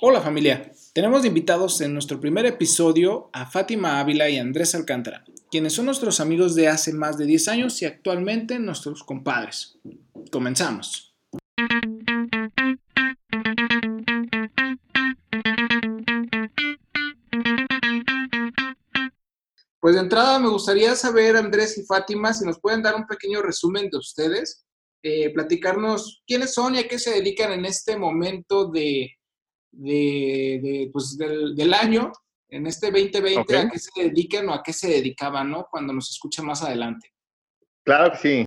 Hola familia, tenemos invitados en nuestro primer episodio a Fátima Ávila y Andrés Alcántara, quienes son nuestros amigos de hace más de 10 años y actualmente nuestros compadres. Comenzamos. Pues de entrada me gustaría saber, Andrés y Fátima, si nos pueden dar un pequeño resumen de ustedes, eh, platicarnos quiénes son y a qué se dedican en este momento de, de, pues, del, año, en este 2020, a qué se dedican o a qué se dedicaban, ¿no? Cuando nos escuchen más adelante. Claro que sí.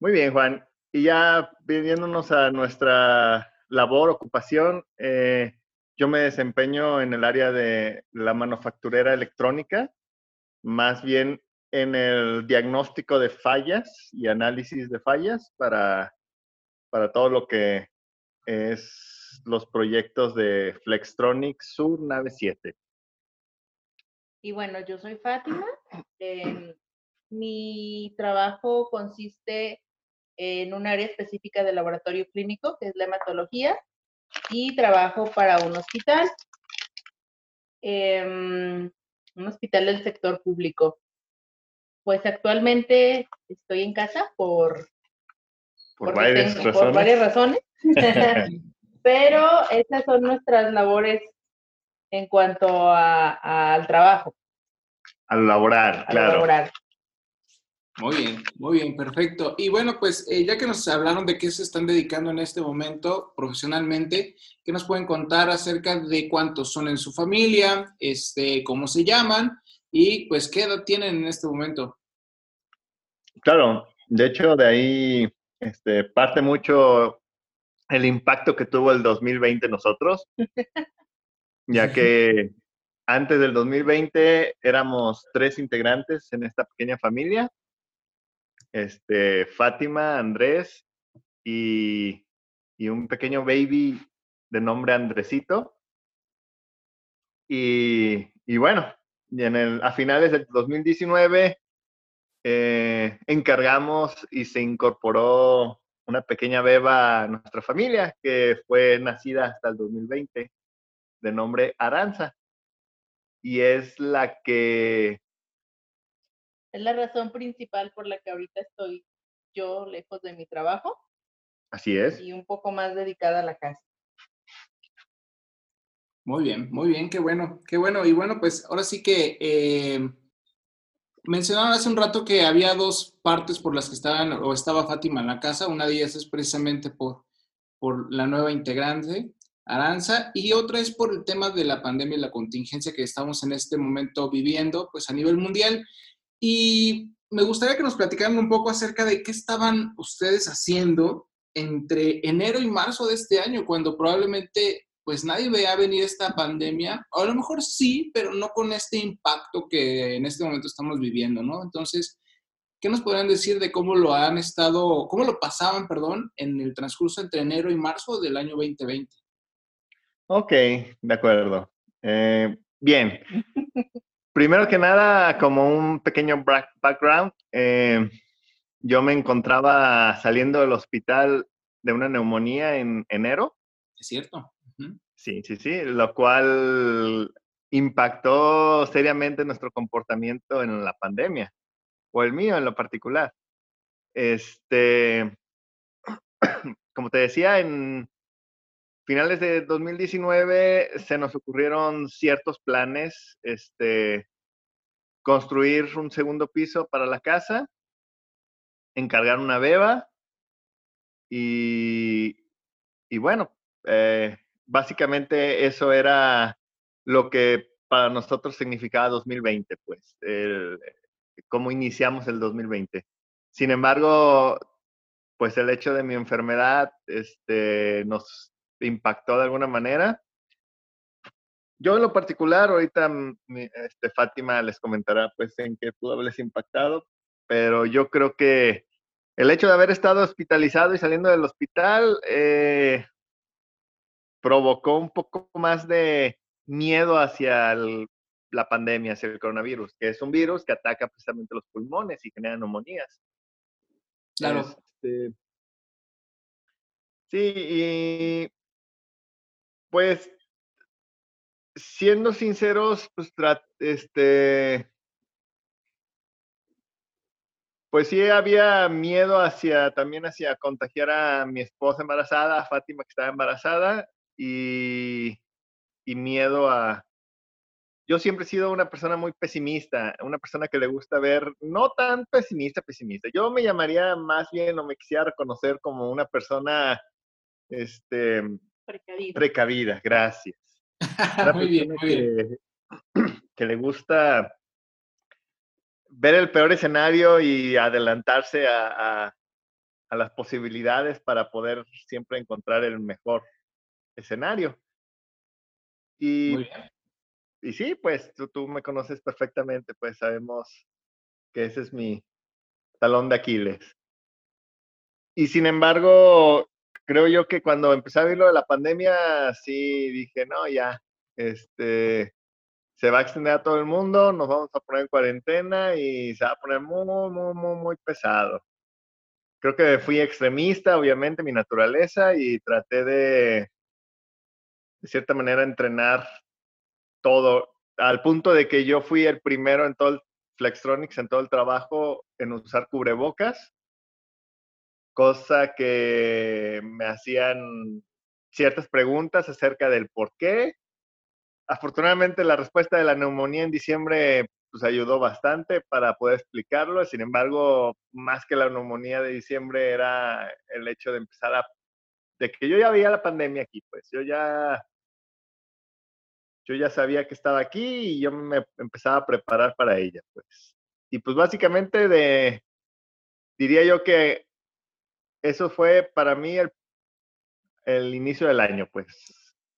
Muy bien, Juan. Y ya viniéndonos a nuestra labor, ocupación, eh, yo me desempeño en el área de la manufacturera electrónica más bien en el diagnóstico de fallas y análisis de fallas para, para todo lo que es los proyectos de Flextronics Sur Nave 7. Y bueno, yo soy Fátima. Em, mi trabajo consiste en un área específica del laboratorio clínico, que es la hematología, y trabajo para un hospital. Eh, un hospital del sector público. Pues actualmente estoy en casa por, por, varias, razones. por varias razones, pero esas son nuestras labores en cuanto al trabajo. Al laborar, claro. Laborar. Muy bien, muy bien, perfecto. Y bueno, pues eh, ya que nos hablaron de qué se están dedicando en este momento profesionalmente, ¿qué nos pueden contar acerca de cuántos son en su familia, este, cómo se llaman y pues qué edad tienen en este momento? Claro, de hecho de ahí este, parte mucho el impacto que tuvo el 2020 nosotros, ya que antes del 2020 éramos tres integrantes en esta pequeña familia este, Fátima, Andrés y, un pequeño baby de nombre Andresito. Y, bueno, en el, a finales del 2019 eh, encargamos y se incorporó una pequeña beba a nuestra familia que fue nacida hasta el 2020 de nombre Aranza. Y es la que es la razón principal por la que ahorita estoy yo lejos de mi trabajo. Así es. Y un poco más dedicada a la casa. Muy bien, muy bien, qué bueno, qué bueno. Y bueno, pues ahora sí que eh, mencionaron hace un rato que había dos partes por las que estaban o estaba Fátima en la casa. Una de ellas es precisamente por, por la nueva integrante, Aranza, y otra es por el tema de la pandemia y la contingencia que estamos en este momento viviendo, pues a nivel mundial. Y me gustaría que nos platicaran un poco acerca de qué estaban ustedes haciendo entre enero y marzo de este año, cuando probablemente pues nadie veía venir esta pandemia, o a lo mejor sí, pero no con este impacto que en este momento estamos viviendo, ¿no? Entonces, ¿qué nos podrían decir de cómo lo han estado, cómo lo pasaban, perdón, en el transcurso entre enero y marzo del año 2020? Ok, de acuerdo. Eh, bien. Primero que nada, como un pequeño background, eh, yo me encontraba saliendo del hospital de una neumonía en enero. Es cierto. Sí, sí, sí, lo cual impactó seriamente nuestro comportamiento en la pandemia, o el mío en lo particular. Este, como te decía, en finales de 2019 se nos ocurrieron ciertos planes, este, construir un segundo piso para la casa, encargar una beba y, y bueno, eh, básicamente eso era lo que para nosotros significaba 2020, pues, el, cómo iniciamos el 2020. Sin embargo, pues el hecho de mi enfermedad este, nos impactó de alguna manera. Yo en lo particular, ahorita este, Fátima les comentará pues en qué pudo haberles impactado, pero yo creo que el hecho de haber estado hospitalizado y saliendo del hospital eh, provocó un poco más de miedo hacia la pandemia, hacia el coronavirus, que es un virus que ataca precisamente los pulmones y genera neumonías. Claro. Este, sí, y pues siendo sinceros, pues este, pues sí había miedo hacia, también hacia contagiar a mi esposa embarazada, a Fátima que estaba embarazada, y, y miedo a... Yo siempre he sido una persona muy pesimista, una persona que le gusta ver, no tan pesimista, pesimista. Yo me llamaría más bien o me quisiera reconocer como una persona, este, Precavida. precavida, gracias. Muy bien, muy bien. que, que le gusta ver el peor escenario y adelantarse a, a- a las posibilidades para poder siempre encontrar el mejor escenario. Y, Muy bien. y sí, pues tú, tú me conoces perfectamente, pues sabemos que ese es mi talón de Aquiles. Y sin embargo, creo yo que cuando empecé a ver lo de la pandemia, sí dije, no, ya, este, se va a extender a todo el mundo, nos vamos a poner en cuarentena y se va a poner muy, muy, muy, muy pesado. Creo que fui extremista, obviamente, mi naturaleza, y traté de, de cierta manera, entrenar todo, al punto de que yo fui el primero en todo el Flextronics, en todo el trabajo, en usar cubrebocas, cosa que me hacían ciertas preguntas acerca del por qué. Afortunadamente la respuesta de la neumonía en diciembre pues ayudó bastante para poder explicarlo. Sin embargo, más que la neumonía de diciembre era el hecho de empezar a de que yo ya veía la pandemia aquí, pues yo ya yo ya sabía que estaba aquí y yo me empezaba a preparar para ella, pues. Y pues básicamente diría yo que eso fue para mí el, el inicio del año, pues.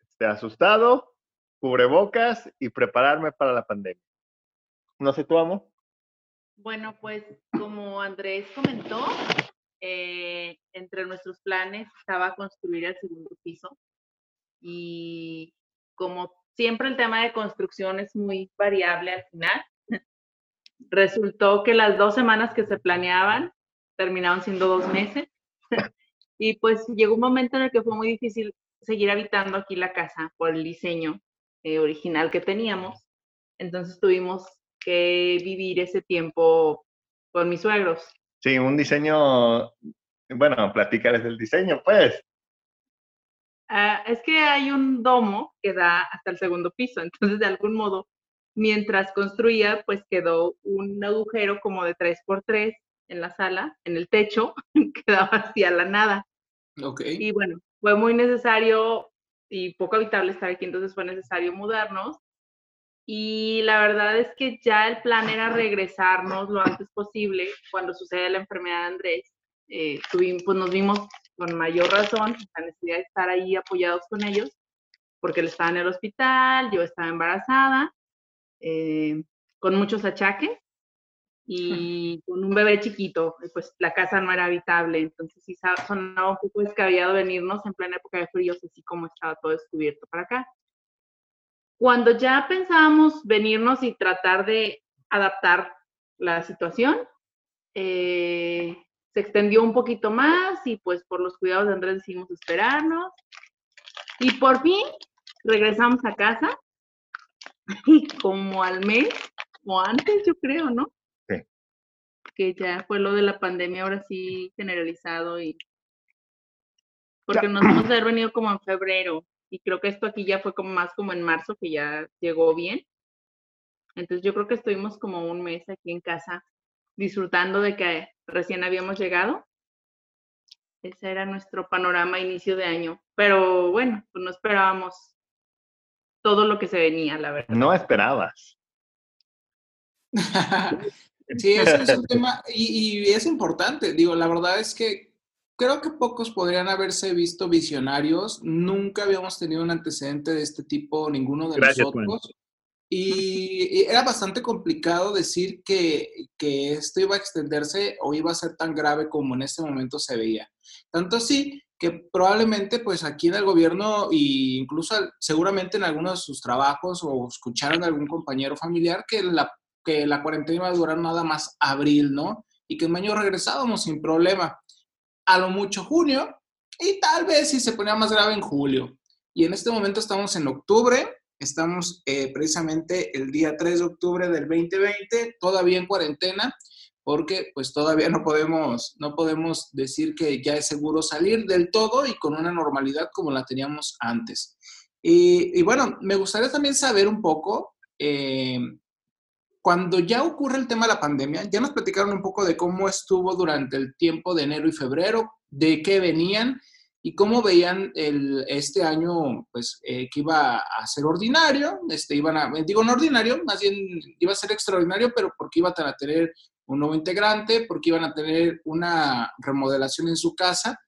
Este, asustado, cubrebocas y prepararme para la pandemia. No sé tú, amo. Bueno, pues como Andrés comentó, eh, entre nuestros planes estaba construir el segundo piso y como siempre el tema de construcción es muy variable al final, resultó que las dos semanas que se planeaban terminaron siendo dos meses y pues llegó un momento en el que fue muy difícil seguir habitando aquí la casa por el diseño eh, original que teníamos. Entonces tuvimos que vivir ese tiempo con mis suegros. Sí, un diseño, bueno, platicarles del diseño, pues. Ah, es que hay un domo que da hasta el segundo piso, entonces de algún modo, mientras construía, pues quedó un agujero como de 3x3 en la sala, en el techo, quedaba hacia la nada. Ok. Y bueno, fue muy necesario y poco habitable estar aquí, entonces fue necesario mudarnos. Y la verdad es que ya el plan era regresarnos lo antes posible cuando sucede la enfermedad de Andrés. Eh, tuvimos, pues nos vimos con mayor razón la necesidad de estar ahí apoyados con ellos, porque él estaba en el hospital, yo estaba embarazada, eh, con muchos achaques y con un bebé chiquito, pues la casa no era habitable, entonces sí sonaba un poco descabellado venirnos en plena época de fríos, así como estaba todo descubierto para acá. Cuando ya pensábamos venirnos y tratar de adaptar la situación, eh, se extendió un poquito más y pues por los cuidados de Andrés decidimos esperarnos. Y por fin regresamos a casa, y como al mes o antes, yo creo, ¿no? Sí. Que ya fue lo de la pandemia ahora sí generalizado y porque nos vamos a haber venido como en febrero y creo que esto aquí ya fue como más como en marzo que ya llegó bien. Entonces yo creo que estuvimos como un mes aquí en casa disfrutando de que recién habíamos llegado. Ese era nuestro panorama a inicio de año. Pero bueno, pues no esperábamos todo lo que se venía, la verdad. No esperabas. Sí, ese es un tema y, y es importante. Digo, la verdad es que creo que pocos podrían haberse visto visionarios. Nunca habíamos tenido un antecedente de este tipo, ninguno de Gracias, nosotros. Y era bastante complicado decir que, que esto iba a extenderse o iba a ser tan grave como en este momento se veía. Tanto así que probablemente pues aquí en el gobierno e incluso seguramente en algunos de sus trabajos o escucharon a algún compañero familiar que la, que la cuarentena iba a durar nada más abril, ¿no? Y que en mayo regresábamos sin problema. A lo mucho junio y tal vez si se ponía más grave en julio. Y en este momento estamos en octubre Estamos eh, precisamente el día 3 de octubre del 2020, todavía en cuarentena, porque pues todavía no podemos, no podemos decir que ya es seguro salir del todo y con una normalidad como la teníamos antes. Y, bueno, me gustaría también saber un poco, eh, cuando ya ocurre el tema de la pandemia, ya nos platicaron un poco de cómo estuvo durante el tiempo de enero y febrero, de qué venían y cómo veían el, este año, pues, eh, que iba a ser ordinario, este, iban a, digo no ordinario, más bien iba a ser extraordinario, pero porque iban a tener un nuevo integrante, porque iban a tener una remodelación en su casa.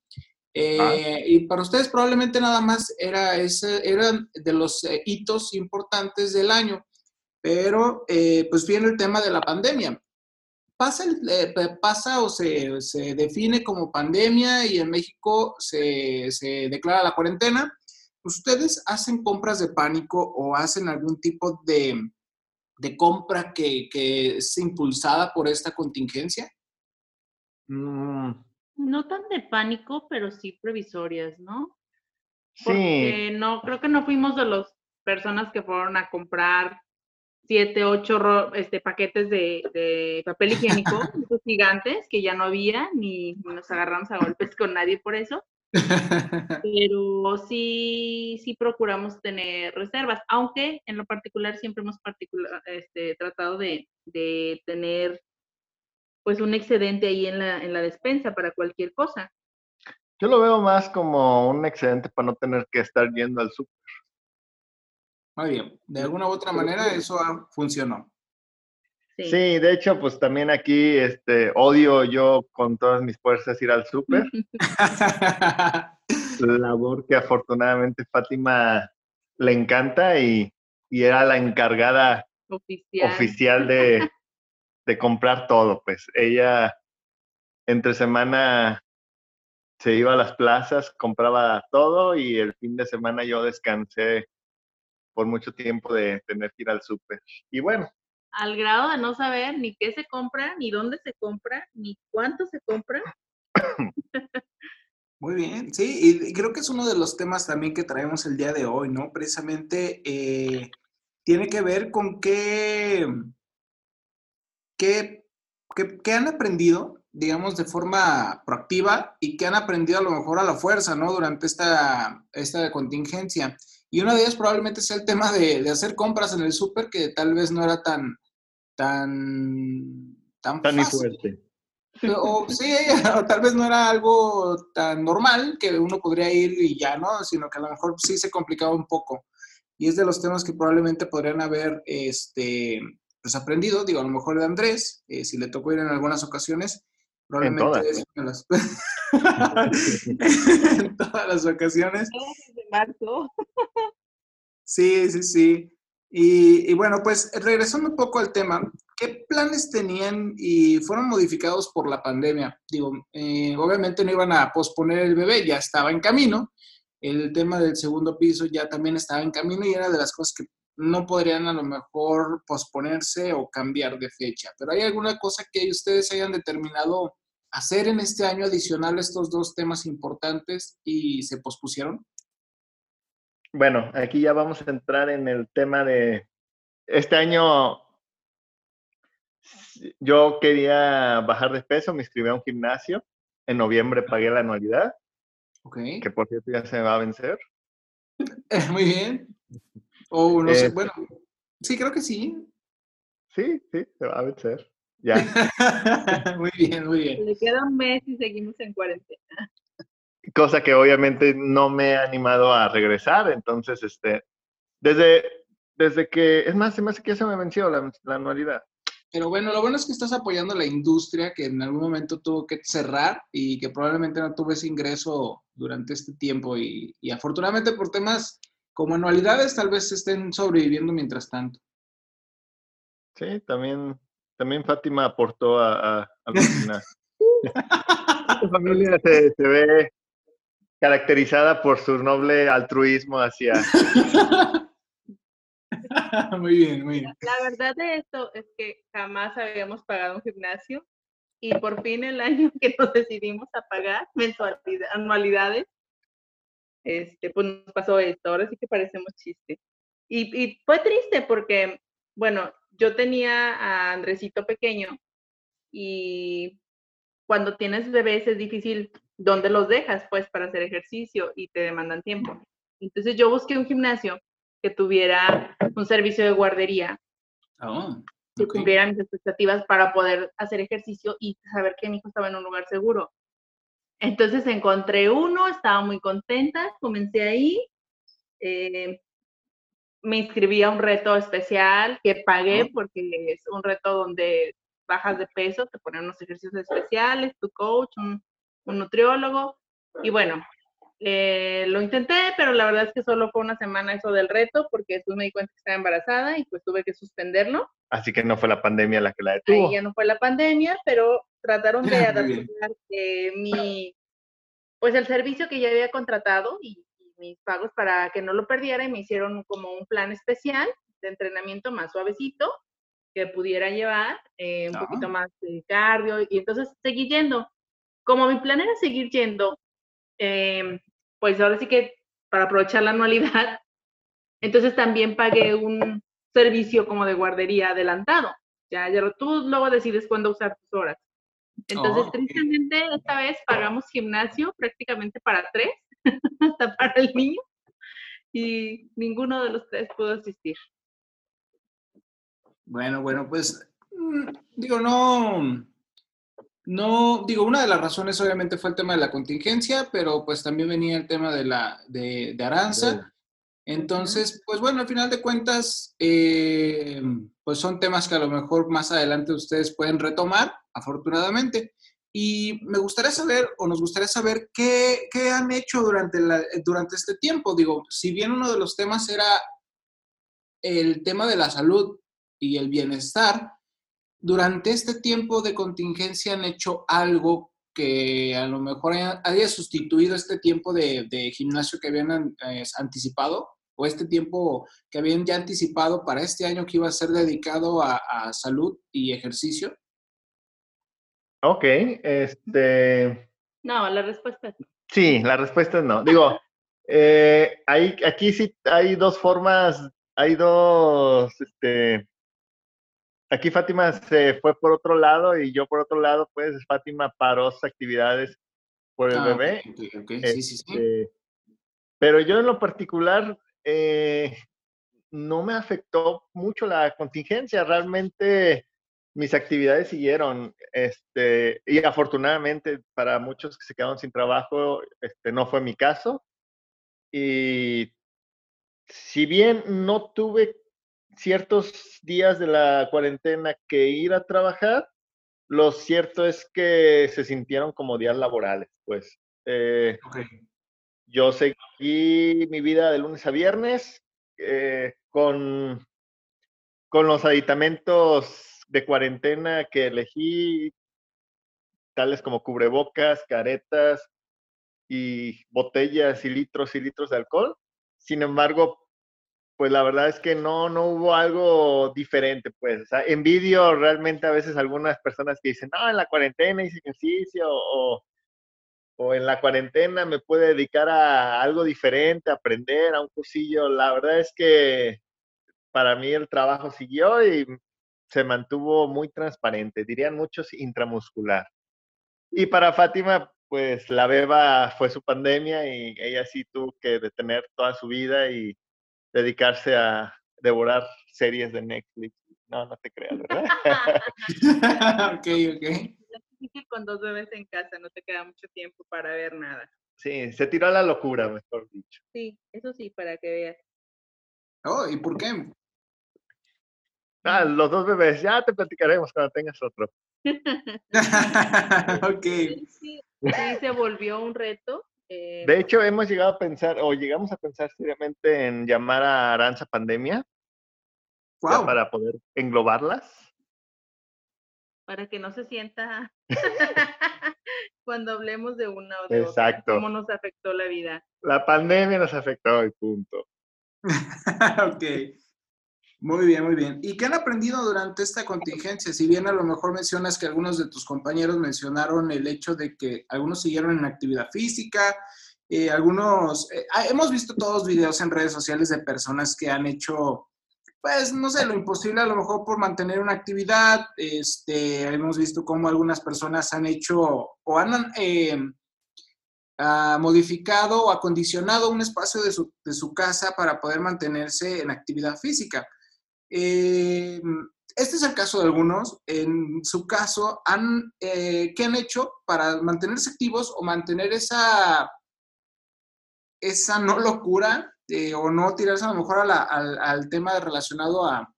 Eh, ah. Y para ustedes probablemente nada más era ese, eran de los eh, hitos importantes del año, pero pues viene el tema de la pandemia pasa, eh, pasa o se, se, define como pandemia y en México se, se, declara la cuarentena, ¿ustedes hacen compras de pánico o hacen algún tipo de, de compra que, que, es impulsada por esta contingencia? Mm. No tan de pánico, pero sí previsorias, ¿no? Porque sí. no, creo que no fuimos de las personas que fueron a comprar siete, ocho este, paquetes de, papel higiénico, esos gigantes, que ya no había, ni, nos agarramos a golpes con nadie por eso. Pero sí, sí procuramos tener reservas, aunque en lo particular siempre hemos particular, este, tratado de, de, tener pues un excedente ahí en la, en la despensa para cualquier cosa. Yo lo veo más como un excedente para no tener que estar yendo al súper. Muy bien. De alguna u otra manera eso funcionó. Sí. sí. de hecho, pues también aquí este, odio yo con todas mis fuerzas ir al súper. Labor que afortunadamente Fátima le encanta y, y era la encargada oficial, oficial de, de, comprar todo. Pues ella entre semana se iba a las plazas, compraba todo y el fin de semana yo descansé por mucho tiempo de tener que ir al súper. Y bueno. Al grado de no saber ni qué se compra, ni dónde se compra, ni cuánto se compra. Muy bien, sí, y creo que es uno de los temas también que traemos el día de hoy, ¿no? Precisamente eh, tiene que ver con qué, qué, qué, han aprendido, digamos, de forma proactiva y qué han aprendido a lo mejor a la fuerza, ¿no? Durante esta, esta contingencia. Y una de ellas probablemente sea el tema de, hacer compras en el súper, que tal vez no era tan, tan, tan, tan fuerte. O sí, o tal vez no era algo tan normal que uno podría ir y ya, ¿no? Sino que a lo mejor sí se complicaba un poco. Y es de los temas que probablemente podrían haber este, pues aprendido, digo, a lo mejor de Andrés, eh, si le tocó ir en algunas ocasiones, probablemente en todas. en todas las ocasiones. Sí, sí, sí. Y, bueno, pues regresando un poco al tema, ¿qué planes tenían y fueron modificados por la pandemia? Digo, eh, obviamente no iban a posponer el bebé, ya estaba en camino. El tema del segundo piso ya también estaba en camino y era de las cosas que no podrían a lo mejor posponerse o cambiar de fecha. Pero ¿hay alguna cosa que ustedes hayan determinado hacer en este año adicional estos dos temas importantes y se pospusieron? Bueno, aquí ya vamos a entrar en el tema de este año. Yo quería bajar de peso, me inscribí a un gimnasio. En noviembre pagué la anualidad. Ok. Que por cierto ya se va a vencer. Muy bien. O no sé, eh, bueno, sí, creo que sí. Sí, sí, se va a vencer. Ya. muy bien, muy bien. Le queda un mes y seguimos en cuarentena. Cosa que obviamente no me he animado a regresar, entonces, este, desde, desde que, es más, se me hace que ya se me venció la, anualidad. Pero bueno, lo bueno es que estás apoyando a la industria que en algún momento tuvo que cerrar y que probablemente no tuvo ese ingreso durante este tiempo y, y afortunadamente por temas como anualidades tal vez estén sobreviviendo mientras tanto. Sí, también también Fátima aportó a, a, la Su familia se, ve caracterizada por su noble altruismo hacia... muy bien, muy bien. La verdad de esto es que jamás habíamos pagado un gimnasio y por fin el año que nos decidimos a pagar mensualidades, anualidades, este, pues nos pasó esto. Ahora sí que parecemos chiste. Y, y fue triste porque, bueno, yo tenía a Andresito pequeño y cuando tienes bebés es difícil dónde los dejas, pues, para hacer ejercicio y te demandan tiempo. Entonces yo busqué un gimnasio que tuviera un servicio de guardería Oh, que cumpliera mis expectativas para poder hacer ejercicio y saber que mi hijo estaba en un lugar seguro. Entonces encontré uno, estaba muy contenta, comencé ahí, eh, me inscribí a un reto especial que pagué porque es un reto donde bajas de peso, te ponen unos ejercicios especiales, tu coach, un, un nutriólogo, y bueno, eh, lo intenté, pero la verdad es que solo fue una semana eso del reto, porque después me di cuenta que estaba embarazada y pues tuve que suspenderlo. Así que no fue la pandemia la que la detuvo. Ahí ya no fue la pandemia, pero trataron de adaptar eh, mi, pues el servicio que ya había contratado y mis pagos para que no lo perdiera y me hicieron como un plan especial de entrenamiento más suavecito que pudiera llevar, eh, un Ah. poquito más de cardio y entonces seguí yendo. Como mi plan era seguir yendo, eh, pues ahora sí que para aprovechar la anualidad, entonces también pagué un servicio como de guardería adelantado. Ya, ya tú luego decides cuándo usar tus horas. Entonces, Oh, ok. tristemente, esta vez pagamos gimnasio prácticamente para tres, hasta para el niño, y ninguno de los tres pudo asistir. Bueno, bueno, pues mm, digo, no, no, digo, una de las razones obviamente fue el tema de la contingencia, pero pues también venía el tema de la, de, de Aranza. Entonces, pues bueno, al final de cuentas, eh, pues son temas que a lo mejor más adelante ustedes pueden retomar, afortunadamente. Y me gustaría saber, o nos gustaría saber, qué, qué han hecho durante, durante este tiempo. Digo, si bien uno de los temas era el tema de la salud y el bienestar, durante este tiempo de contingencia han hecho algo que a lo mejor haya, sustituido este tiempo de, gimnasio que habían eh, anticipado o este tiempo que habían ya anticipado para este año que iba a ser dedicado a salud y ejercicio? Ok, este, No, la respuesta es no. sí, la respuesta es no. Digo, eh, hay, aquí sí hay dos formas, hay dos, este, aquí Fátima se fue por otro lado y yo por otro lado, pues Fátima paró sus actividades por el Ah, bebé. ok, ok, ok, Sí, sí, sí. Este, pero yo en lo particular eh, no me afectó mucho la contingencia. Realmente mis actividades siguieron. Este, y afortunadamente para muchos que se quedaron sin trabajo, este, no fue mi caso. Y si bien no tuve ciertos días de la cuarentena que ir a trabajar, lo cierto es que se sintieron como días laborales, pues. Eh, Ok. yo seguí mi vida de lunes a viernes eh, con, con los aditamentos de cuarentena que elegí, tales como cubrebocas, caretas y botellas y litros y litros de alcohol. Sin embargo, pues la verdad es que no, no hubo algo diferente, pues. O sea, envidio realmente a veces algunas personas que dicen, no, en la cuarentena hice ejercicio o, o en la cuarentena me puede dedicar a algo diferente, aprender, a un cursillo. La verdad es que para mí el trabajo siguió y se mantuvo muy transparente, dirían muchos intramuscular. Y para Fátima, pues la beba fue su pandemia y ella sí tuvo que detener toda su vida y dedicarse a devorar series de Netflix. No, no te creas, ¿verdad? ok, ok. Es difícil con dos bebés en casa, no te queda mucho tiempo para ver nada. Sí, se tiró a la locura, mejor dicho. Sí, eso sí, para que veas. Oh, ¿y por qué? Ah, los dos bebés, ya te platicaremos cuando tengas otro. ok. Sí, sí, sí se volvió un reto. eh, De hecho, hemos llegado a pensar, o llegamos a pensar seriamente en llamar a Aranza Pandemia Wow. para poder englobarlas. para que no se sienta cuando hablemos de una o de Exacto. otra, cómo nos afectó la vida. La pandemia nos afectó y punto. ok. Muy bien, muy bien. ¿Y qué han aprendido durante esta contingencia? Si bien a lo mejor mencionas que algunos de tus compañeros mencionaron el hecho de que algunos siguieron en actividad física eh, algunos, eh, ah, hemos visto todos videos en redes sociales de personas que han hecho, pues, no sé, lo imposible a lo mejor por mantener una actividad. Este, hemos visto cómo algunas personas han hecho o han eh, modificado o acondicionado un espacio de su, de su, casa para poder mantenerse en actividad física. Este es el caso de algunos. En su caso, han, ¿qué han hecho para mantenerse activos o mantener esa esa no locura eh, o no tirarse a lo mejor al, tema relacionado a,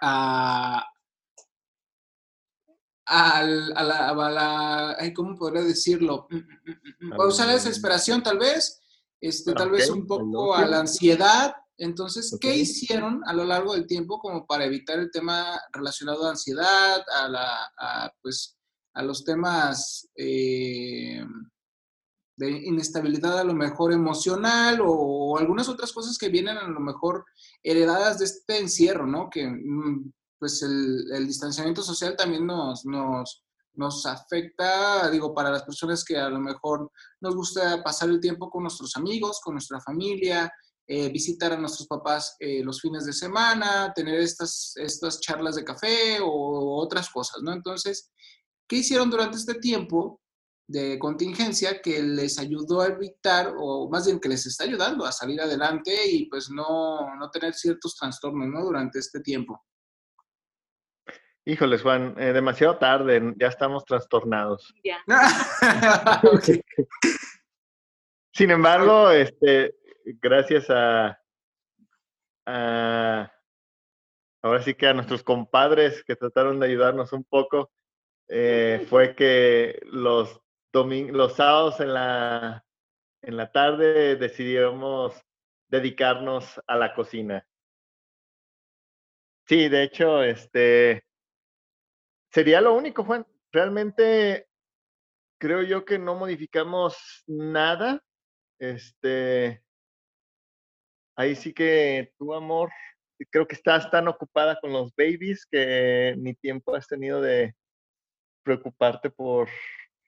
a, a, la, ¿cómo podría decirlo? Mm, mm, mm, usar la desesperación tal vez, este, tal vez un poco a la ansiedad. Entonces, ¿qué hicieron a lo largo del tiempo como para evitar el tema relacionado a ansiedad, a, la, pues, a los temas eh, de inestabilidad a lo mejor emocional o, algunas otras cosas que vienen a lo mejor heredadas de este encierro, ¿no? Que mm, pues el, distanciamiento social también nos, nos, nos, afecta, digo, para las personas que a lo mejor nos gusta pasar el tiempo con nuestros amigos, con nuestra familia, eh, visitar a nuestros papás eh, los fines de semana, tener estas, estas charlas de café o otras cosas, ¿no? Entonces, ¿qué hicieron durante este tiempo de contingencia que les ayudó a evitar, o más bien que les está ayudando a salir adelante y pues no, no tener ciertos trastornos ¿no? durante este tiempo. Híjoles, Juan, eh, demasiado tarde, ya estamos trastornados. Ya. Sin embargo, este, gracias a, ahora sí que a nuestros compadres que trataron de ayudarnos un poco, eh, fue que los los sábados en la, en la tarde decidimos dedicarnos a la cocina. Sí, de hecho, este sería lo único, Juan. Realmente creo yo que no modificamos nada. Este, ahí sí que tu amor, creo que estás tan ocupada con los babies que ni tiempo has tenido de preocuparte por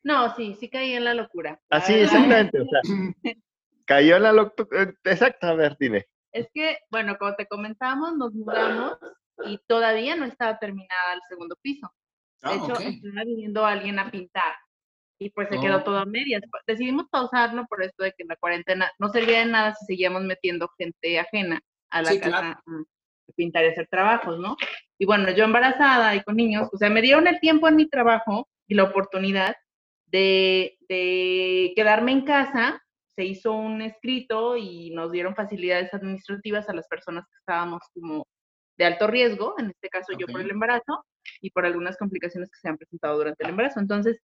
no, sí, sí caí en la locura. Así, exactamente. O sea, cayó en la locura. Eh, exacto, a ver, dime. Es que, bueno, como te comentamos, nos mudamos y todavía no estaba terminada el segundo piso. De ah, hecho, estaba viniendo alguien a pintar y pues se quedó todo a medias. Decidimos pausarlo por esto de que la cuarentena no servía de nada si seguíamos metiendo gente ajena a la casa a pintar y hacer trabajos, ¿no? Y bueno, yo embarazada y con niños, o sea, me dieron el tiempo en mi trabajo y la oportunidad de, quedarme en casa, se hizo un escrito y nos dieron facilidades administrativas a las personas que estábamos como de alto riesgo, en este caso yo por el embarazo y por algunas complicaciones que se han presentado durante el embarazo. Entonces,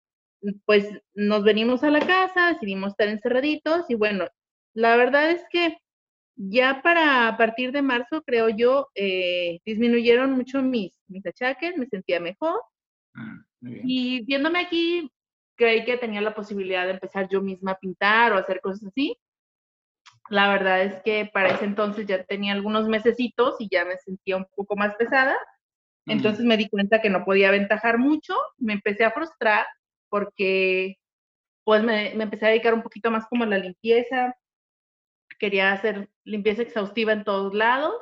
pues nos venimos a la casa, decidimos estar encerraditos y bueno, la verdad es que ya para a partir de marzo, creo yo, eh, disminuyeron mucho mis, mis achaques, me sentía mejor. Ah, y viéndome aquí, creí que tenía la posibilidad de empezar yo misma a pintar o hacer cosas así. La verdad es que para ese entonces ya tenía algunos mesecitos y ya me sentía un poco más pesada. Entonces me di cuenta que no podía aventajar mucho, me empecé a frustrar porque pues me, me, empecé a dedicar un poquito más como a la limpieza. Quería hacer limpieza exhaustiva en todos lados.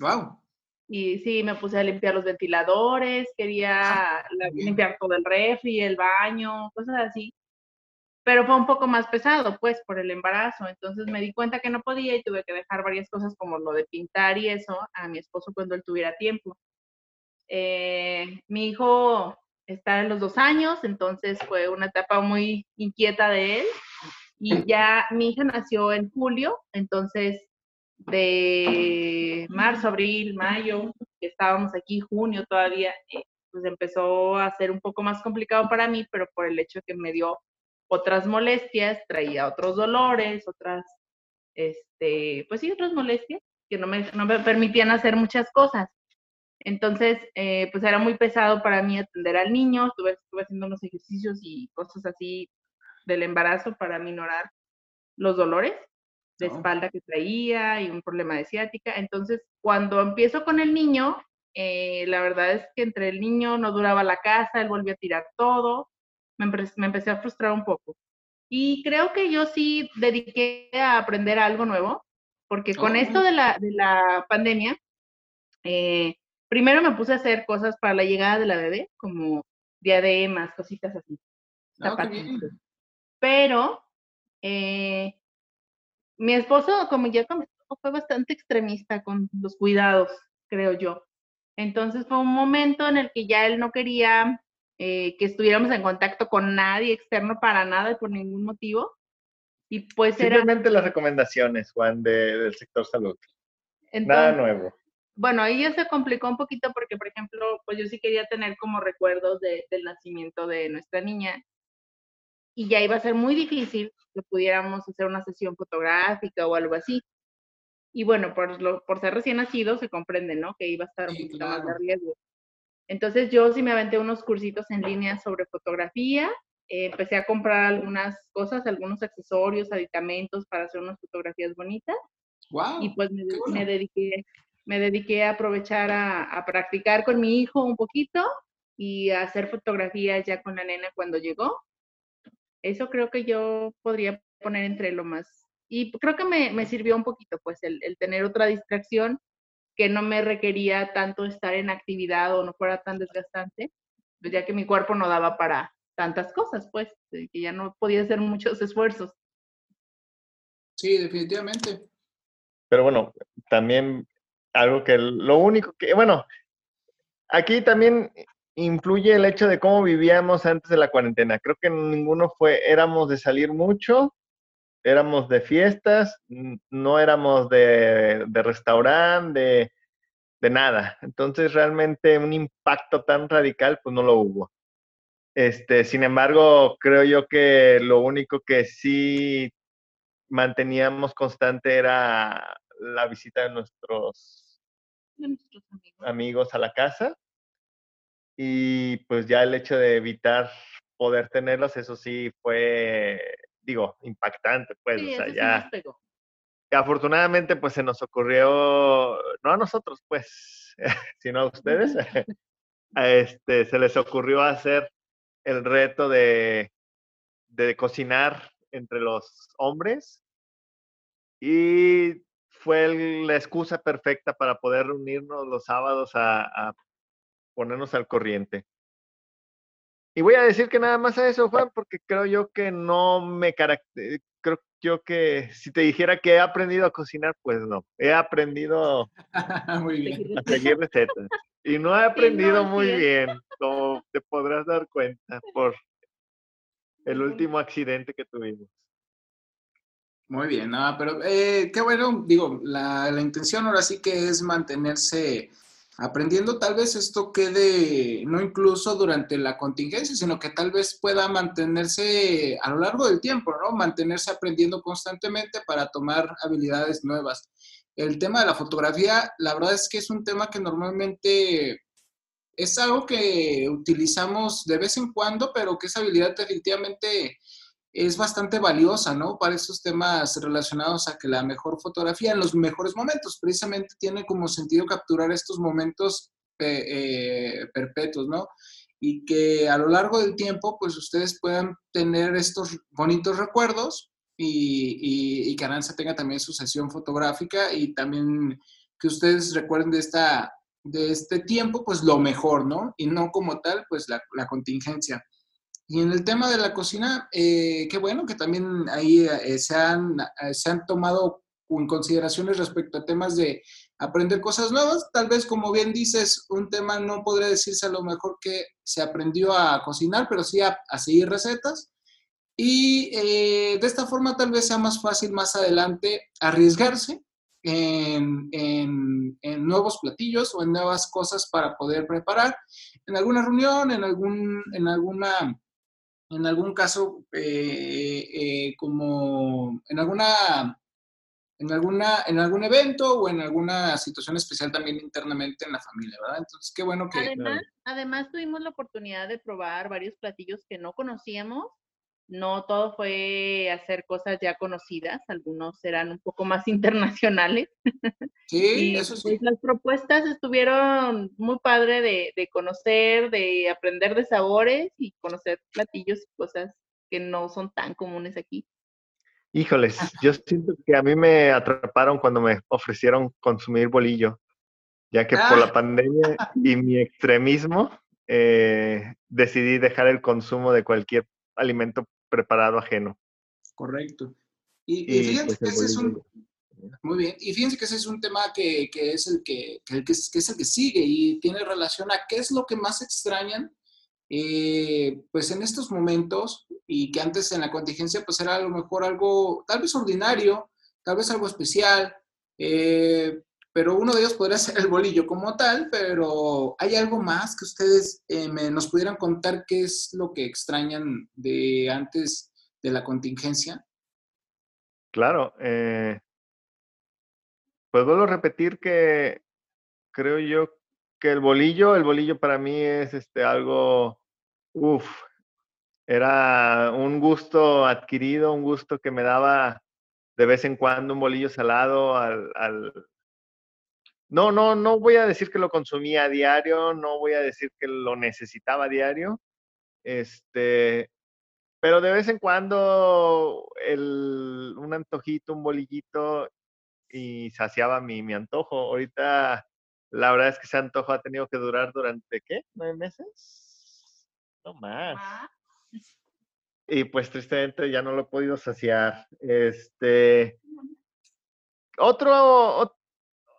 Wow. Y sí, me puse a limpiar los ventiladores, quería limpiar todo el refri, el baño, cosas así. Pero fue un poco más pesado, pues, por el embarazo. Entonces me di cuenta que no podía y tuve que dejar varias cosas como lo de pintar y eso a mi esposo cuando él tuviera tiempo. Eh, mi hijo está en los dos años, entonces fue una etapa muy inquieta de él. Y ya mi hija nació en julio, entonces de marzo, abril, mayo, estábamos aquí, junio todavía, eh, pues empezó a ser un poco más complicado para mí, pero por el hecho que me dio otras molestias, traía otros dolores, otras, este, pues sí, otras molestias que no me, no me permitían hacer muchas cosas. Entonces, eh, pues era muy pesado para mí atender al niño, estuve, estuve haciendo unos ejercicios y cosas así del embarazo para minorar los dolores de espalda que traía y un problema de ciática. Entonces, cuando empiezo con el niño, eh, la verdad es que entre el niño no duraba la casa, él volvió a tirar todo, me, empecé a frustrar un poco. Y creo que yo sí dediqué a aprender algo nuevo, porque con esto de la, de la pandemia, eh, primero me puse a hacer cosas para la llegada de la bebé, como diademas, cositas así. Ah, Pero eh, mi esposo, como ya comentó, fue bastante extremista con los cuidados, creo yo. Entonces fue un momento en el que ya él no quería eh, que estuviéramos en contacto con nadie externo para nada y por ningún motivo. Y pues Simplemente las recomendaciones, Juan, del sector salud. nada nuevo. Bueno, ahí ya se complicó un poquito porque, por ejemplo, pues yo sí quería tener como recuerdos del nacimiento de nuestra niña y ya iba a ser muy difícil que pudiéramos hacer una sesión fotográfica o algo así. Y bueno, por, lo, por ser recién nacido se comprende, ¿no? Que iba a estar un poquito más de riesgo. Entonces yo sí me aventé unos cursitos en línea sobre fotografía, eh, empecé a comprar algunas cosas, algunos accesorios, aditamentos para hacer unas fotografías bonitas. Wow, y pues me, dediqué, me dediqué a aprovechar a, a, practicar con mi hijo un poquito y a hacer fotografías ya con la nena cuando llegó. Eso creo que yo podría poner entre lo más. Y creo que me, me sirvió un poquito, pues, el, el tener otra distracción que no me requería tanto estar en actividad o no fuera tan desgastante, pues ya que mi cuerpo no daba para tantas cosas, pues, que ya no podía hacer muchos esfuerzos. Sí, definitivamente. Pero bueno, también algo que lo único que, bueno, aquí también influye el hecho de cómo vivíamos antes de la cuarentena. Creo que ninguno fue, éramos de salir mucho, éramos de fiestas, no éramos de, de restaurante, de, de, nada. Entonces realmente un impacto tan radical pues no lo hubo. Este, sin embargo, creo yo que lo único que sí manteníamos constante era la visita de nuestros, amigos. amigos a la casa y pues ya el hecho de evitar poder tenerlos, eso sí fue digo, impactante, pues, o sea, ya. afortunadamente, pues se nos ocurrió, no a nosotros, pues, sino a ustedes, este, se les ocurrió hacer el reto de, de cocinar entre los hombres y fue la excusa perfecta para poder reunirnos los sábados a, a ponernos al corriente. Y voy a decir que nada más a eso, Juan, porque creo yo que no me caracteriza, creo yo que si te dijera que he aprendido a cocinar, pues no, he aprendido muy bien. a seguir recetas. Y no he aprendido muy bien, como te podrás dar cuenta por el último accidente que tuvimos. Muy bien, nada, pero eh, qué bueno, digo, la, la intención ahora sí que es mantenerse aprendiendo tal vez esto quede no incluso durante la contingencia, sino que tal vez pueda mantenerse a lo largo del tiempo, ¿no? Mantenerse aprendiendo constantemente para tomar habilidades nuevas. El tema de la fotografía, la verdad es que es un tema que normalmente es algo que utilizamos de vez en cuando, pero que esa habilidad definitivamente es bastante valiosa, ¿no? Para esos temas relacionados a que la mejor fotografía en los mejores momentos, precisamente tiene como sentido capturar estos momentos eh, eh, perpetuos, ¿no? Y que a lo largo del tiempo, pues ustedes puedan tener estos bonitos recuerdos y, y, que Aranza tenga también su sesión fotográfica y también que ustedes recuerden de, esta, de este tiempo, pues lo mejor, ¿no? Y no como tal, pues la contingencia. Y en el tema de la cocina, eh, qué bueno que también ahí eh, se, han, eh, se han tomado en consideraciones respecto a temas de aprender cosas nuevas. Tal vez, como bien dices, un tema no podría decirse a lo mejor que se aprendió a cocinar, pero sí a, seguir recetas. Y de esta forma tal vez sea más fácil más adelante arriesgarse en, en, en, nuevos platillos o en nuevas cosas para poder preparar en alguna reunión, en, algún, en alguna en algún caso, eh, eh, como en alguna, en alguna, en algún evento o en alguna situación especial también internamente en la familia, ¿verdad? Entonces, qué bueno que... Además, además tuvimos la oportunidad de probar varios platillos que no conocíamos no todo fue hacer cosas ya conocidas, algunos eran un poco más internacionales. Sí, eso sí. Pues, las propuestas estuvieron muy padre de, de, conocer, de aprender de sabores y conocer platillos y cosas que no son tan comunes aquí. Híjoles, yo siento que a mí me atraparon cuando me ofrecieron consumir bolillo, ya que por la Ah. pandemia y mi extremismo eh, decidí dejar el consumo de cualquier alimento preparado ajeno. Correcto. Y, y Y fíjense pues que ese es un, muy bien, y fíjense que ese es un tema que, que es el que, que, es, que es el que sigue y tiene relación a qué es lo que más extrañan, eh, pues en estos momentos y que antes en la contingencia pues era a lo mejor algo tal vez ordinario, tal vez algo especial, eh, pero uno de ellos podría ser el bolillo como tal, pero ¿hay algo más que ustedes eh, me- nos pudieran contar qué es lo que extrañan de antes de la contingencia? Claro, eh, pues vuelvo a repetir que creo yo que el bolillo, el bolillo para mí es este algo, uff, era un gusto adquirido, un gusto que me daba de vez en cuando un bolillo salado al, al- No, no, no voy a decir que lo consumía a diario, no voy a decir que lo necesitaba a diario, este, pero de vez en cuando el, un antojito, un bolillito y saciaba mi, mi antojo. Ahorita la verdad es que ese antojo ha tenido que durar durante, ¿qué? ¿Nueve meses? No más. Ah, Y pues tristemente ya no lo he podido saciar. Este. Otro, ot-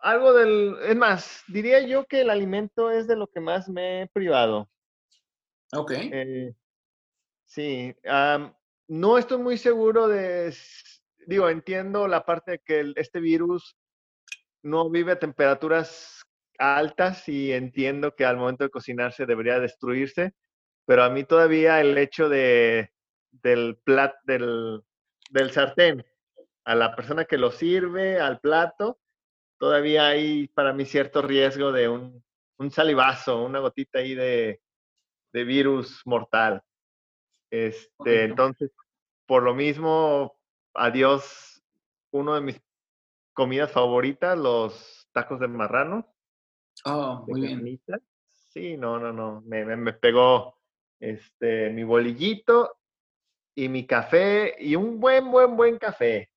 algo del, es más, diría yo que el alimento es de lo que más me he privado. Ok. Eh, sí, no estoy muy seguro de, digo, entiendo la parte de que el- este virus no vive a temperaturas altas y entiendo que al momento de cocinarse debería destruirse, pero a mí todavía el hecho de, del plat, del, del sartén, a la persona que lo sirve, al plato, todavía hay para mí cierto riesgo de un, un salivazo, una gotita ahí de, de virus mortal. Este, Correcto. entonces, por lo mismo, adiós, uno de mis comidas favoritas, los tacos de marrano, Oh, de muy bien. Sí, no, no, no, me, me, me pegó este, mi bolillito y mi café y un buen, buen, buen café.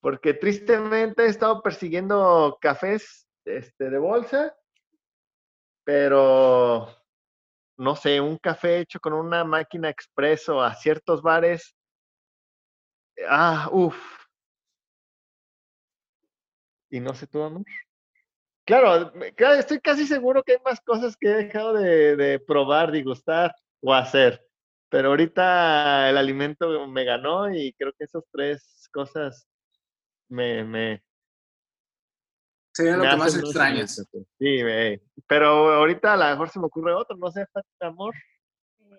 Porque tristemente he estado persiguiendo cafés este, de bolsa, pero no sé, un café hecho con una máquina expreso a ciertos bares. Ah, uff. Y no sé tú, amor. Claro, estoy casi seguro que hay más cosas que he dejado de, de probar, degustar o hacer. Pero ahorita el alimento me ganó y creo que esas tres cosas me, me, Sería lo me que más extrañas. Sí, me- pero ahorita a lo mejor se me ocurre otro, no sé, amor.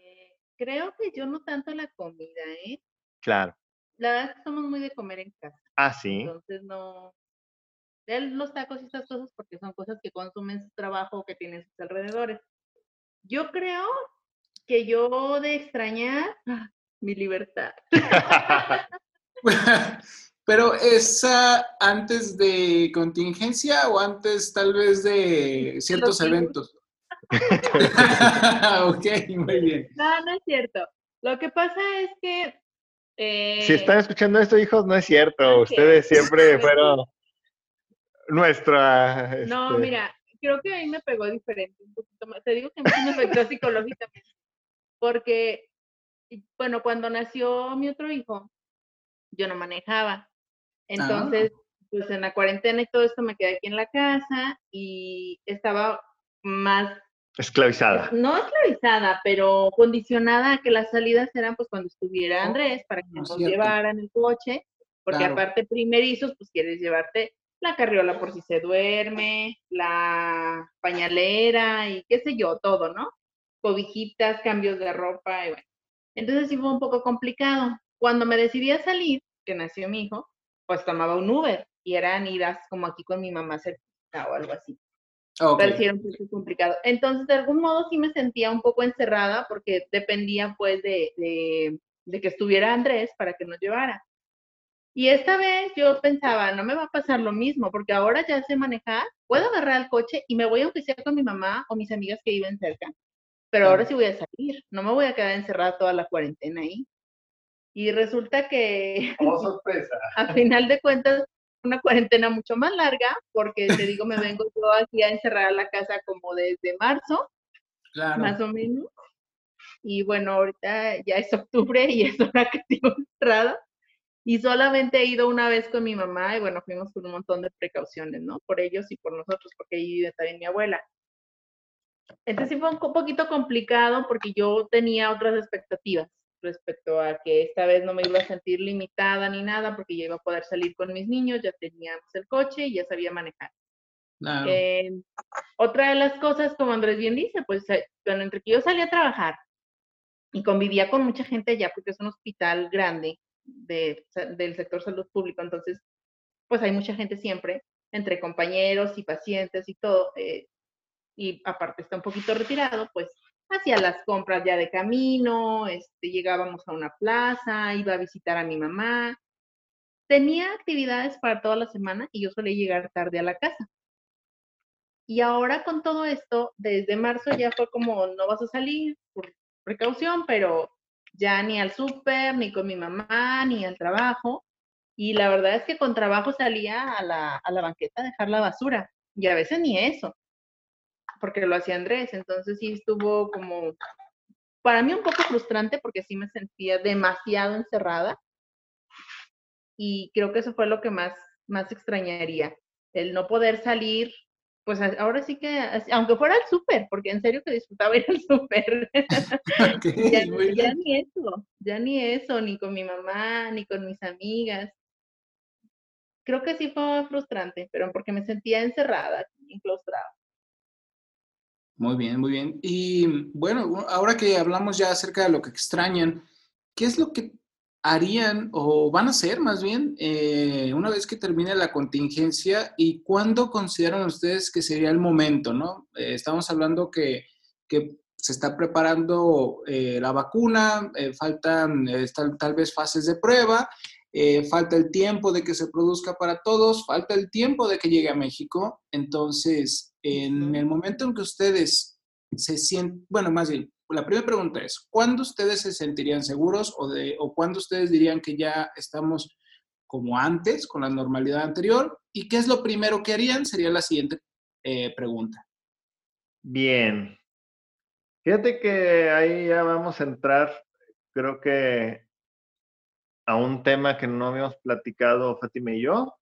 eh, creo que yo no tanto la comida, ¿eh? Claro. La verdad es que somos muy de comer en casa. Ah, sí. Entonces no. de los tacos y estas cosas porque son cosas que consumen su trabajo o que tienen sus alrededores. Yo creo que yo de extrañar ah, mi libertad. Pero esa antes de contingencia o antes tal vez de ciertos eventos. ok, muy bien. No, no es cierto. Lo que pasa es que. eh, Si están escuchando esto, hijos, no es cierto. Ustedes siempre fueron nuestra. No, este, mira, creo que a mí me pegó diferente un poquito más. Te digo que me afectó psicológicamente. Porque, bueno, cuando nació mi otro hijo, yo no manejaba. Entonces, pues en la cuarentena y todo esto me quedé aquí en la casa y estaba más, Esclavizada. no esclavizada, pero condicionada a que las salidas eran pues cuando estuviera Oh, Andrés para que no nos cierto. llevaran el coche, porque Claro. aparte primerizos, pues quieres llevarte la carriola por si se duerme, la pañalera y qué sé yo, todo, ¿no? Cobijitas, cambios de ropa y bueno. Entonces sí fue un poco complicado. Cuando me decidí a salir, que nació mi hijo, pues tomaba un Uber y eran idas como aquí con mi mamá cerquita o algo así. Ok, Pero sí era un poco complicado. Entonces, de algún modo sí me sentía un poco encerrada porque dependía pues de, de, de que estuviera Andrés para que nos llevara. Y esta vez yo pensaba, no me va a pasar lo mismo, porque ahora ya sé manejar, puedo agarrar el coche y me voy aunque sea con mi mamá o mis amigas que viven cerca. Pero ahora sí voy a salir, no me voy a quedar encerrada toda la cuarentena ahí. Y resulta que Oh, sorpresa. a final de cuentas una cuarentena mucho más larga, porque te digo, me vengo yo aquí a encerrar a la casa como desde marzo, Claro. más o menos. Y bueno, ahorita ya es octubre y es hora que estoy encerrada. Y solamente he ido una vez con mi mamá y bueno, fuimos con un montón de precauciones, ¿no? Por ellos y por nosotros, porque ahí vive también mi abuela. Entonces sí fue un poquito complicado porque yo tenía otras expectativas respecto a que esta vez no me iba a sentir limitada ni nada porque ya iba a poder salir con mis niños, ya teníamos el coche y ya sabía manejar. Eh, otra de las cosas, como Andrés bien dice, pues eh, bueno, entre que yo salía a trabajar y convivía con mucha gente allá, porque es un hospital grande de, del sector salud público, entonces, pues hay mucha gente siempre, entre compañeros y pacientes y todo, eh, y aparte está un poquito retirado, pues hacía las compras ya de camino, este, llegábamos a una plaza, iba a visitar a mi mamá, tenía actividades para toda la semana y yo solía llegar tarde a la casa. Y ahora con todo esto, desde marzo ya fue como, no vas a salir por precaución, pero ya ni al súper, ni con mi mamá, ni al trabajo. Y la verdad es que con trabajo salía a la, a la banqueta a dejar la basura. Y a veces ni eso, porque lo hacía Andrés. Entonces sí estuvo como, para mí un poco frustrante porque sí me sentía demasiado encerrada. Y creo que eso fue lo que más, más extrañaría, el no poder salir pues ahora sí que, aunque fuera al súper, porque en serio que disfrutaba ir al súper, ya, ni eso, ya ni eso, ni con mi mamá, ni con mis amigas. Creo que sí fue frustrante, pero porque me sentía encerrada, enclaustrada. Muy bien, muy bien. Y bueno, ahora que hablamos ya acerca de lo que extrañan, ¿qué es lo que harían o van a hacer más bien eh, una vez que termine la contingencia y cuándo consideran ustedes que sería el momento, ¿no? Eh, estamos hablando que, que se está preparando eh, la vacuna, eh, faltan eh, tal, tal vez fases de prueba, eh, falta el tiempo de que se produzca para todos, falta el tiempo de que llegue a México. Entonces, en el momento en que ustedes se sienten, bueno, más bien, la primera pregunta es, ¿cuándo ustedes se sentirían seguros o, de, o cuándo ustedes dirían que ya estamos como antes, con la normalidad anterior? ¿Y qué es lo primero que harían? Sería la siguiente eh, pregunta. Bien. Fíjate que ahí ya vamos a entrar, creo que a un tema que no habíamos platicado Fátima y yo.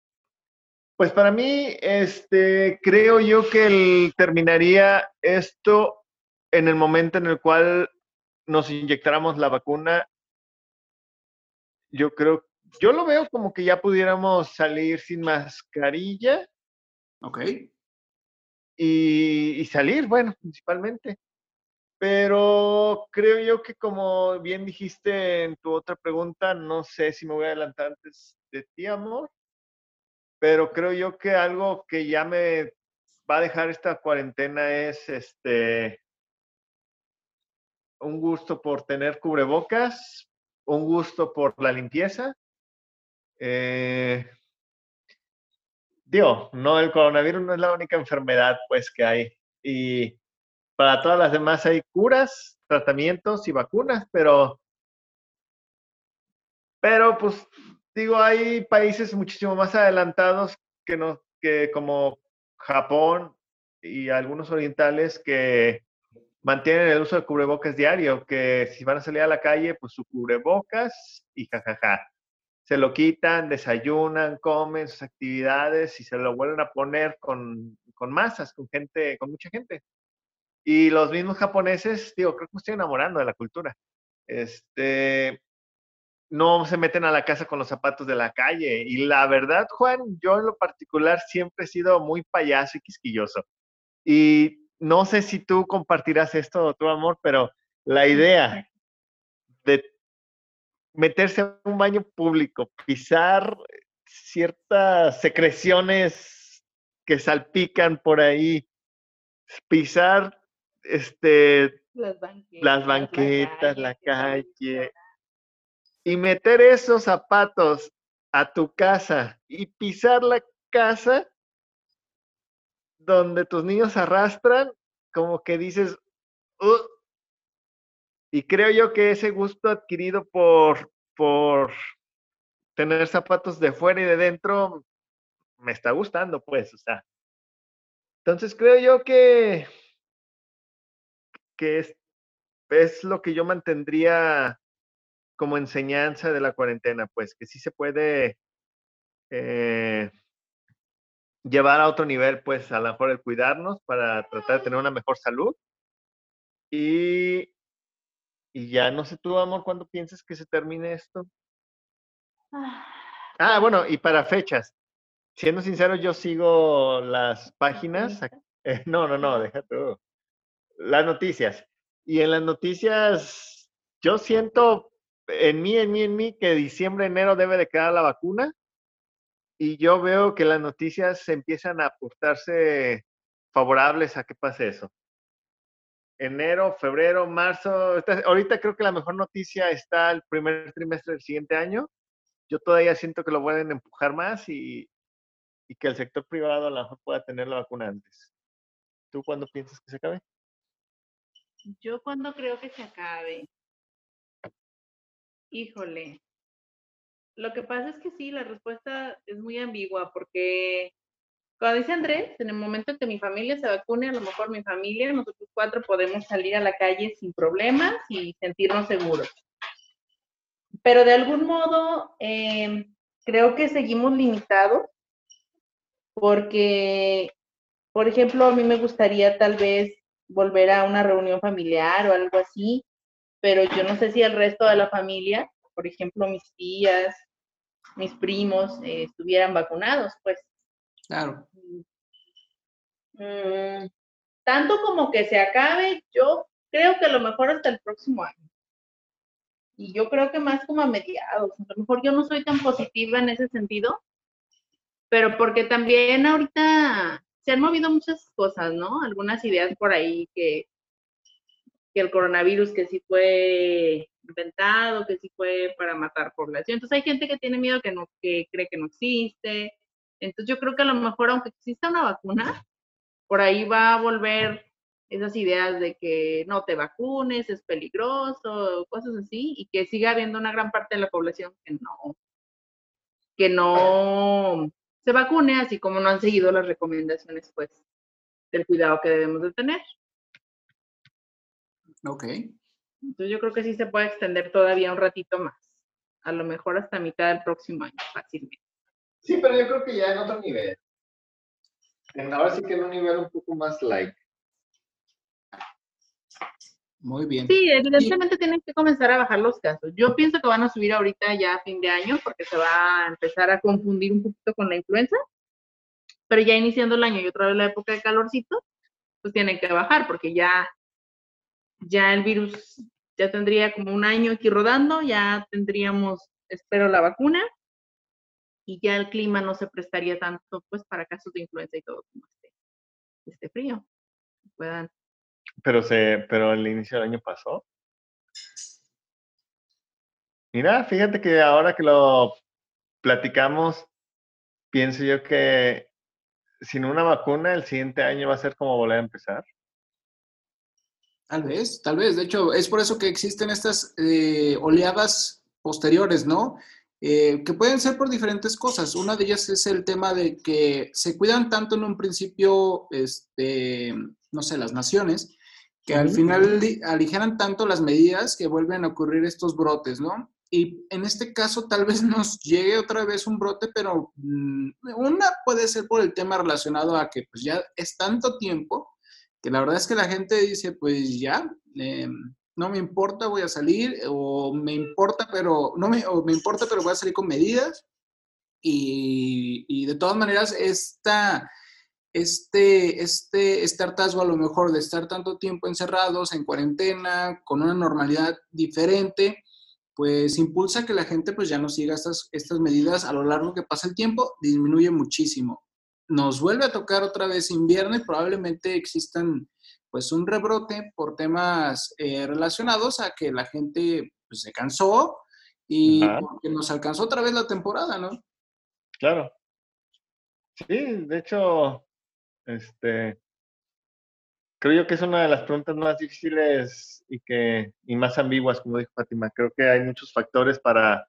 Pues para mí, este, creo yo que el- terminaría esto en el momento en el cual nos inyectáramos la vacuna. Yo creo, yo lo veo como que ya pudiéramos salir sin mascarilla ¿Ok? y, y salir, bueno, principalmente. Pero creo yo que como bien dijiste en tu otra pregunta, no sé si me voy a adelantar antes de ti, amor, pero creo yo que algo que ya me va a dejar esta cuarentena es este un gusto por tener cubrebocas, un gusto por la limpieza. Eh, digo, no, el coronavirus no es la única enfermedad pues que hay. Y para todas las demás hay curas, tratamientos y vacunas, pero, pero pues digo, hay países muchísimo más adelantados que, no, que como Japón y algunos orientales que mantienen el uso de cubrebocas diario, que si van a salir a la calle, pues su cubrebocas y jajaja. Se lo quitan, desayunan, comen sus actividades y se lo vuelven a poner con, con masas, con gente, con mucha gente. Y los mismos japoneses, digo, creo que me estoy enamorando de la cultura. Este, no se meten a la casa con los zapatos de la calle. Y la verdad, Juan, yo en lo particular siempre he sido muy payaso y quisquilloso. Y no sé si tú compartirás esto, tu amor, pero la idea de meterse a un baño público, pisar ciertas secreciones que salpican por ahí, pisar este, Las banquetas, las banquetas, la calle, calle, y meter esos zapatos a tu casa y pisar la casa donde tus niños arrastran, como que dices, "Ugh". y creo yo que ese gusto adquirido por por tener zapatos de fuera y de dentro, me está gustando, pues, o sea. Entonces creo yo que, que es, es lo que yo mantendría como enseñanza de la cuarentena, pues, que sí se puede eh, llevar a otro nivel, pues, a lo mejor el cuidarnos para tratar de tener una mejor salud. Y, y ya no sé tú, amor, ¿cuándo piensas que se termine esto? Ah, bueno, y para fechas. Siendo sincero, yo sigo las páginas. Eh, no, no, no, deja tú. Las noticias. Y en las noticias, yo siento en mí, en mí, en mí, que diciembre, enero debe de quedar la vacuna. Y yo veo que las noticias empiezan a apostarse favorables a que pase eso. Enero, febrero, marzo. Ahorita creo que la mejor noticia está el primer trimestre del siguiente año yo todavía siento que lo pueden empujar más y, que el sector privado a lo mejor pueda tener la vacuna antes. ¿Tú cuándo piensas que se acabe? Yo cuando creo que se acabe. Híjole. Lo que pasa es que sí, la respuesta es muy ambigua porque cuando dice Andrés, en el momento en que mi familia se vacune, a lo mejor mi familia, nosotros cuatro podemos salir a la calle sin problemas y sentirnos seguros pero de algún modo em, creo que seguimos limitados porque, por ejemplo, a mí me gustaría tal vez volver a una reunión familiar o algo así, pero yo no sé si el resto de la familia, por ejemplo, mis tías, mis primos, eh, estuvieran vacunados, pues. Claro. Mm, tanto como que se acabe, yo creo que a lo mejor hasta el próximo año y yo creo que más como a mediados. A lo mejor yo no soy tan positiva en ese sentido, pero porque también ahorita se han movido muchas cosas, ¿no? Algunas ideas por ahí que, el coronavirus que sí fue inventado, que sí fue para matar población. Entonces hay gente que tiene miedo que no, que cree que no existe. Entonces yo creo que a lo mejor aunque exista una vacuna, por ahí va a volver esas ideas de que no te vacunes, es peligroso, cosas así, y que siga habiendo una gran parte de la población que no, que no se vacune, así como no han seguido las recomendaciones, pues, del cuidado que debemos de tener. Ok. Entonces yo creo que sí se puede extender todavía un ratito más, a lo mejor hasta mitad del próximo año, fácilmente. Sí, pero yo creo que ya en otro nivel. Ahora sí que en un nivel un poco más light. Muy bien. Sí, evidentemente tienen que comenzar a bajar los casos. Yo pienso que van a subir ahorita ya a fin de año porque se va a empezar a confundir un poquito con la influenza, pero ya iniciando el año y otra vez la época de calorcito, pues tienen que bajar porque ya, ya el virus ya tendría como un año aquí rodando, ya tendríamos, espero, la vacuna y ya el clima no se prestaría tanto pues para casos de influenza y todo como este, este frío. Puedan pero, se, pero el inicio del año pasó. Mira, fíjate que ahora que lo platicamos, pienso yo que sin una vacuna el siguiente año va a ser como volver a empezar. Tal vez, tal vez. De hecho, es por eso que existen estas eh, oleadas posteriores, ¿no? Eh, que pueden ser por diferentes cosas. Una de ellas es el tema de que se cuidan tanto en un principio, este, no sé, las naciones, que al final aligeran tanto las medidas que vuelven a ocurrir estos brotes, ¿no? Y en este caso tal vez nos llegue otra vez un brote, pero mm, una puede ser por el tema relacionado a que pues ya es tanto tiempo que la verdad es que la gente dice, pues ya, em, no me importa, voy a salir, o me importa, pero no me, o me importa, pero voy a salir con medidas. Y, y de todas maneras, esta este, este, este hartazgo a lo mejor de estar tanto tiempo encerrados, en cuarentena, con una normalidad diferente, pues impulsa que la gente pues ya no siga estas, estas medidas a lo largo que pasa el tiempo, disminuye muchísimo. Nos vuelve a tocar otra vez invierno y probablemente existan pues un rebrote por temas eh, relacionados a que la gente pues, se cansó y que nos alcanzó otra vez la temporada, ¿no? Claro. Sí, de hecho, este, creo yo que es una de las preguntas más difíciles y, que, y más ambiguas, como dijo Fátima. Creo que hay muchos factores para...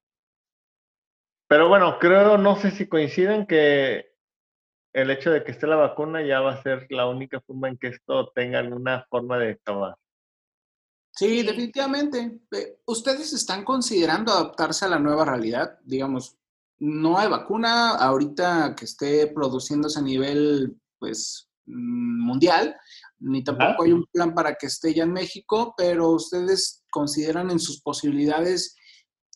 Pero bueno, creo, no sé si coinciden que el hecho de que esté la vacuna ya va a ser la única forma en que esto tenga alguna forma de acabar. Sí, definitivamente. ¿Ustedes están considerando adaptarse a la nueva realidad? Digamos, no hay vacuna ahorita que esté produciéndose a nivel, pues, mm, mundial, ni tampoco hay un plan para que esté ya en México, pero ustedes consideran en sus posibilidades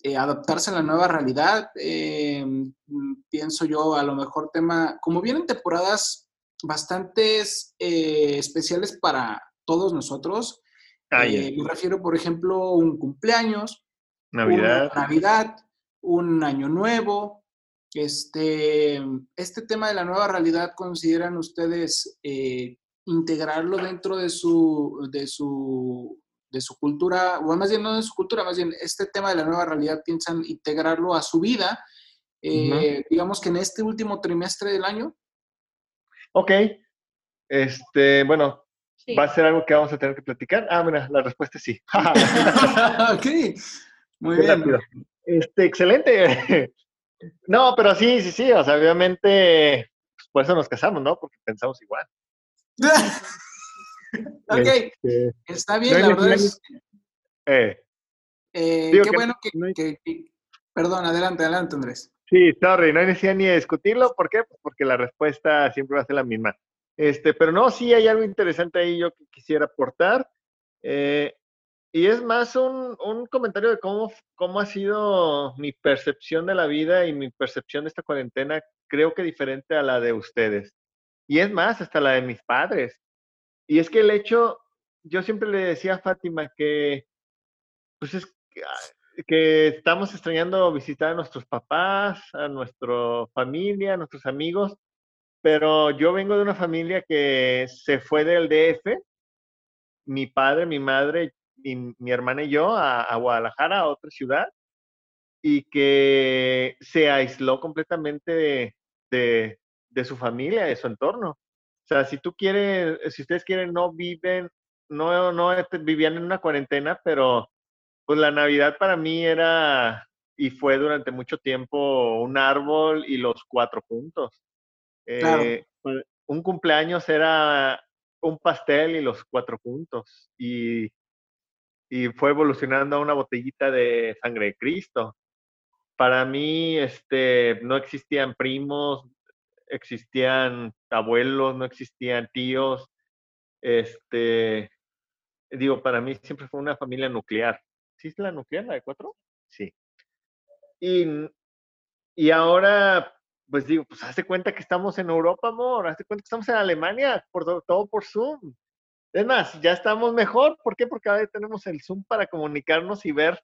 eh, adaptarse a la nueva realidad. Eh, mm, pienso yo, a lo mejor tema, como vienen temporadas bastantes eh, especiales para todos nosotros, ah, me refiero, por ejemplo, un cumpleaños, Navidad, Navidad un año nuevo. Este, este tema de la nueva realidad, ¿consideran ustedes integrarlo dentro de su, de su, de su cultura, o más bien no de su cultura, más bien este tema de la nueva realidad piensan integrarlo a su vida, eh, digamos que en este último trimestre del año? Ok, este, bueno, ¿va a ser algo que vamos a tener que platicar? Ah, mira, la respuesta es sí. ok, muy bien. Este, excelente. No, pero sí, sí, sí, o sea, obviamente, pues, por eso nos casamos, ¿no? Porque pensamos igual. ok, este, está bien, la verdad es... Eh, eh, qué bueno que, Perdón, adelante, adelante, Andrés. Sí, sorry, no necesidad ni de discutirlo. ¿Por qué? Pues porque la respuesta siempre va a ser la misma. Este, pero no, sí hay algo interesante ahí yo que quisiera aportar. Eh, y es más un, un, comentario de cómo, cómo ha sido mi percepción de la vida y mi percepción de esta cuarentena, creo que diferente a la de ustedes. Y es más, hasta la de mis padres. Y es que el hecho, yo siempre le decía a Fátima que, pues es que, ah, estamos extrañando visitar a nuestros papás, a nuestra familia, a nuestros amigos, pero yo vengo de una familia que se fue del DF, mi padre, mi madre, y mi hermana y yo a, a Guadalajara, a otra ciudad, y que se aisló completamente de, de su familia, de su entorno. O sea, si tú quieres, si ustedes quieren, no viven, no, no vivían en una cuarentena, pero pues la Navidad para mí era y fue durante mucho tiempo un árbol y los cuatro puntos. Eh, pues, un cumpleaños era un pastel y los cuatro puntos. Y, y fue evolucionando a una botellita de sangre de Cristo. Para mí, este, no existían primos, existían abuelos, no existían tíos. Este, digo, para mí siempre fue una familia nuclear. ¿Sí es la nuclear, la de cuatro? Sí. Y, y ahora, pues digo, pues hace cuenta que estamos en Europa, amor, hace cuenta que estamos en Alemania, por todo, por Zoom. Es más, ya estamos mejor. ¿Por qué? Porque ahora tenemos el Zoom para comunicarnos y ver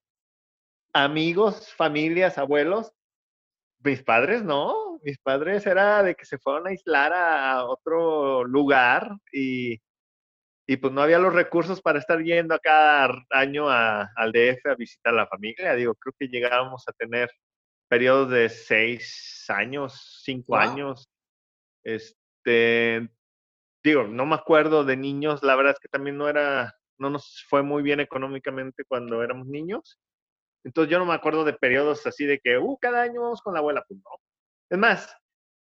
amigos, familias, abuelos. Mis padres no, mis padres era de que se fueron a aislar a otro lugar y, y pues no había los recursos para estar yendo a cada año al DF a visitar a la familia. Digo, creo que llegábamos a tener periodos de seis años, cinco años. Este, digo, no me acuerdo de niños, la verdad es que también no era, no nos fue muy bien económicamente cuando éramos niños. Entonces yo no me acuerdo de periodos así de que, uh, cada año vamos con la abuela, pues no. Es más,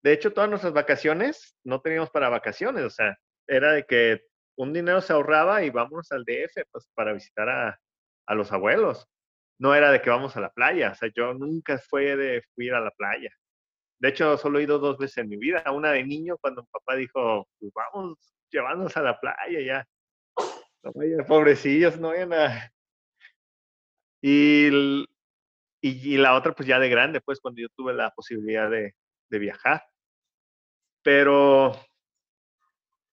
de hecho, todas nuestras vacaciones no teníamos para vacaciones, o sea, era de que un dinero se ahorraba y vámonos al DF pues, para visitar a, a los abuelos. No era de que vamos a la playa, o sea, yo nunca fui de ir a la playa. De hecho, solo he ido dos veces en mi vida. Una de niño, cuando mi papá dijo, pues vamos, llevándonos a la playa ya. No vayan, pobrecillos, no vayan a... Y y, la otra, pues ya de grande, pues cuando yo tuve la posibilidad de, viajar. Pero,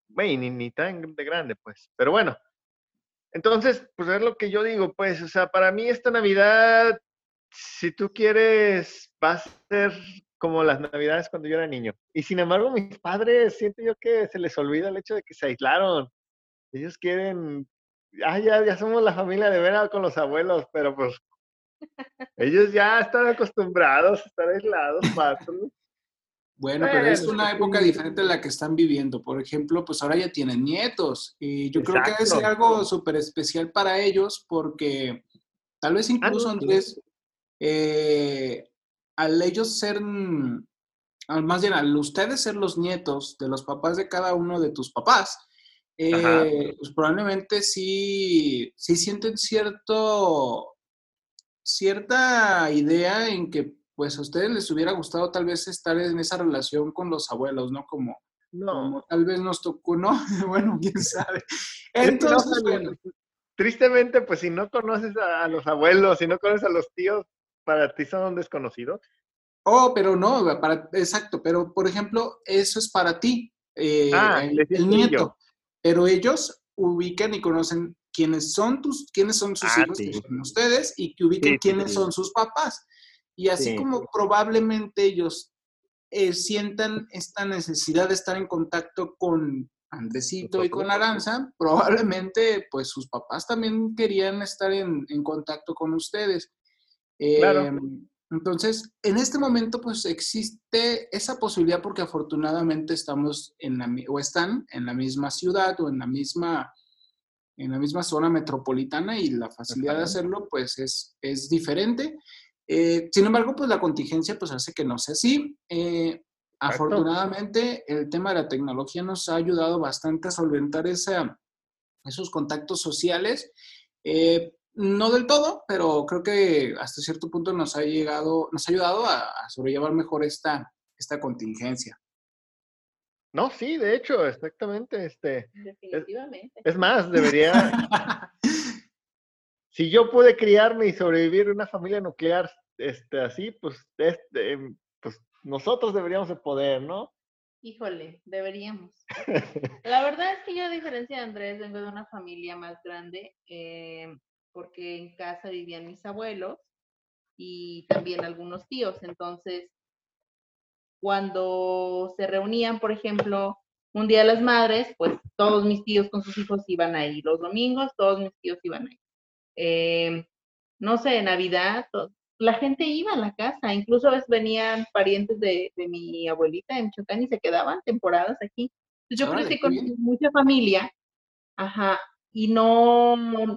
bueno, ni, ni tan de grande, pues. Pero bueno, entonces, pues es lo que yo digo, pues, o sea, para mí esta Navidad, si tú quieres, va a ser como las Navidades cuando yo era niño. Y sin embargo, mis padres, siento yo que se les olvida el hecho de que se aislaron. Ellos quieren, ah, ya, ya somos la familia de ver con los abuelos, pero pues ellos ya están acostumbrados a estar aislados, Bueno, pero es una época diferente a la que están viviendo. Por ejemplo, pues ahora ya tienen nietos y yo creo que debe ser algo súper especial para ellos porque tal vez incluso, Andrés, eh, al ellos ser, más bien al ustedes ser los nietos de los papás de cada uno de tus papás, eh, pues probablemente sí, sí sienten cierto, cierta idea en que pues a ustedes les hubiera gustado tal vez estar en esa relación con los abuelos, ¿no? Como, no. tal vez nos tocó, ¿no? bueno, quién sabe. Entonces, bueno. Tristemente, pues si no conoces a, los abuelos, si no conoces a los tíos, para ti son desconocidos. Oh, pero no, para, exacto, pero por ejemplo, eso es para ti, eh, ah, el, nieto, pero ellos ubican y conocen quiénes son tus, quiénes son sus ah, hijos, que son ustedes, y que ubiquen quiénes son sus papás. Y así como probablemente ellos eh, sientan esta necesidad de estar en contacto con Andresito y con Aranza, probablemente pues sus papás también querían estar en, contacto con ustedes. Em, entonces, en este momento pues existe esa posibilidad porque afortunadamente estamos en la, o están en la misma ciudad o en la misma en la misma zona metropolitana y la facilidad de hacerlo pues es, es diferente. Eh, sin embargo, pues la contingencia pues hace que no sea así. Eh, afortunadamente, el tema de la tecnología nos ha ayudado bastante a solventar esa, esos contactos sociales. Eh, no del todo, pero creo que hasta cierto punto nos ha llegado, nos ha ayudado a, sobrellevar mejor esta, esta contingencia. No, sí, de hecho, exactamente. Este, Definitivamente. Es, es más, debería. si yo pude criarme y sobrevivir en una familia nuclear este, así, pues, este, pues nosotros deberíamos de poder, ¿no? Híjole, deberíamos. La verdad es que yo, a diferencia de Andrés, vengo de una familia más grande, eh, porque en casa vivían mis abuelos y también algunos tíos. Entonces, cuando se reunían, por ejemplo, un día las madres, pues todos mis tíos con sus hijos iban ahí. Los domingos, todos mis tíos iban ahí. Eh, no sé, Navidad, la gente iba a la casa, incluso a veces venían parientes de, mi abuelita en Michoacán y se quedaban temporadas aquí. yo crecí con mucha familia, ajá, y no,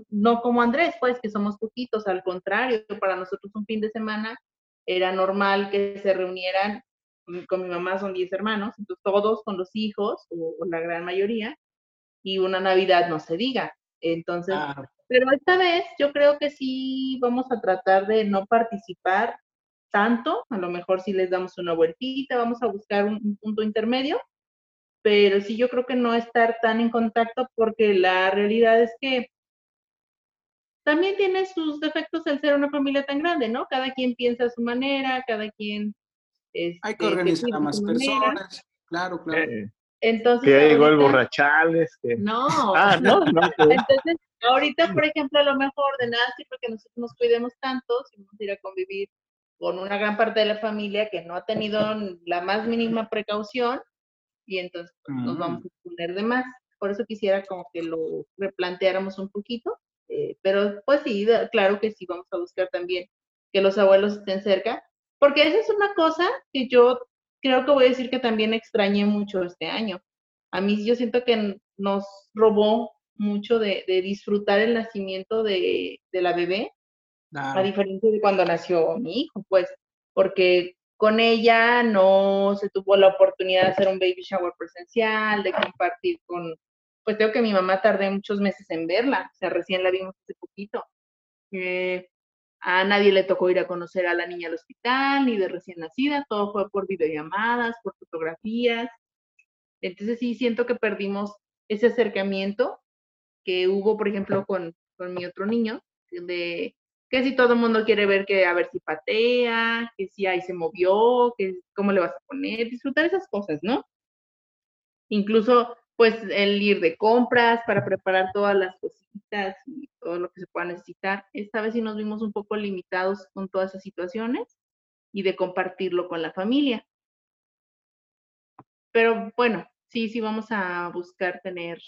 no como Andrés, pues, que somos poquitos, al contrario, para nosotros un fin de semana era normal que se reunieran, con mi mamá son 10 hermanos, entonces todos con los hijos, o, la gran mayoría, y una Navidad no se diga. Entonces, pero esta vez yo creo que sí vamos a tratar de no participar tanto, a lo mejor si les damos una vueltita, vamos a buscar un, punto intermedio, pero sí yo creo que no estar tan en contacto porque la realidad es que también tiene sus defectos el ser una familia tan grande, ¿no? Cada quien piensa a su manera, cada quien... Este, Hay que organizar a más personas, claro, claro. Eh, entonces, que llegó el borrachales. No. Ah, no, no. Entonces, Ahorita, por ejemplo, a lo mejor de nada sirve que nosotros nos cuidemos tanto si vamos a ir a convivir con una gran parte de la familia que no ha tenido la más mínima precaución y entonces pues, nos vamos mm. a poner de más. Por eso quisiera como que lo replanteáramos un poquito, eh, pero pues sí, claro que sí, vamos a buscar también que los abuelos estén cerca, porque esa es una cosa que yo creo que voy a decir que también extrañé mucho este año. A mí yo siento que nos robó mucho de, disfrutar el nacimiento de, la bebé, a diferencia de cuando nació mi hijo, pues, porque con ella no se tuvo la oportunidad de hacer un baby shower presencial, de compartir con, pues tengo que mi mamá tardé muchos meses en verla, o sea, recién la vimos hace poquito. Eh, a nadie le tocó ir a conocer a la niña al hospital, ni de recién nacida, todo fue por videollamadas, por fotografías. Entonces sí siento que perdimos ese acercamiento que hubo, por ejemplo, con, con mi otro niño, de que si todo el mundo quiere ver que a ver si patea, que si ahí se movió, que cómo le vas a poner, disfrutar esas cosas, ¿no? Incluso, pues, el ir de compras para preparar todas las cositas y todo lo que se pueda necesitar. Esta vez sí nos vimos un poco limitados con todas esas situaciones y de compartirlo con la familia. Pero bueno, sí, sí vamos a buscar tener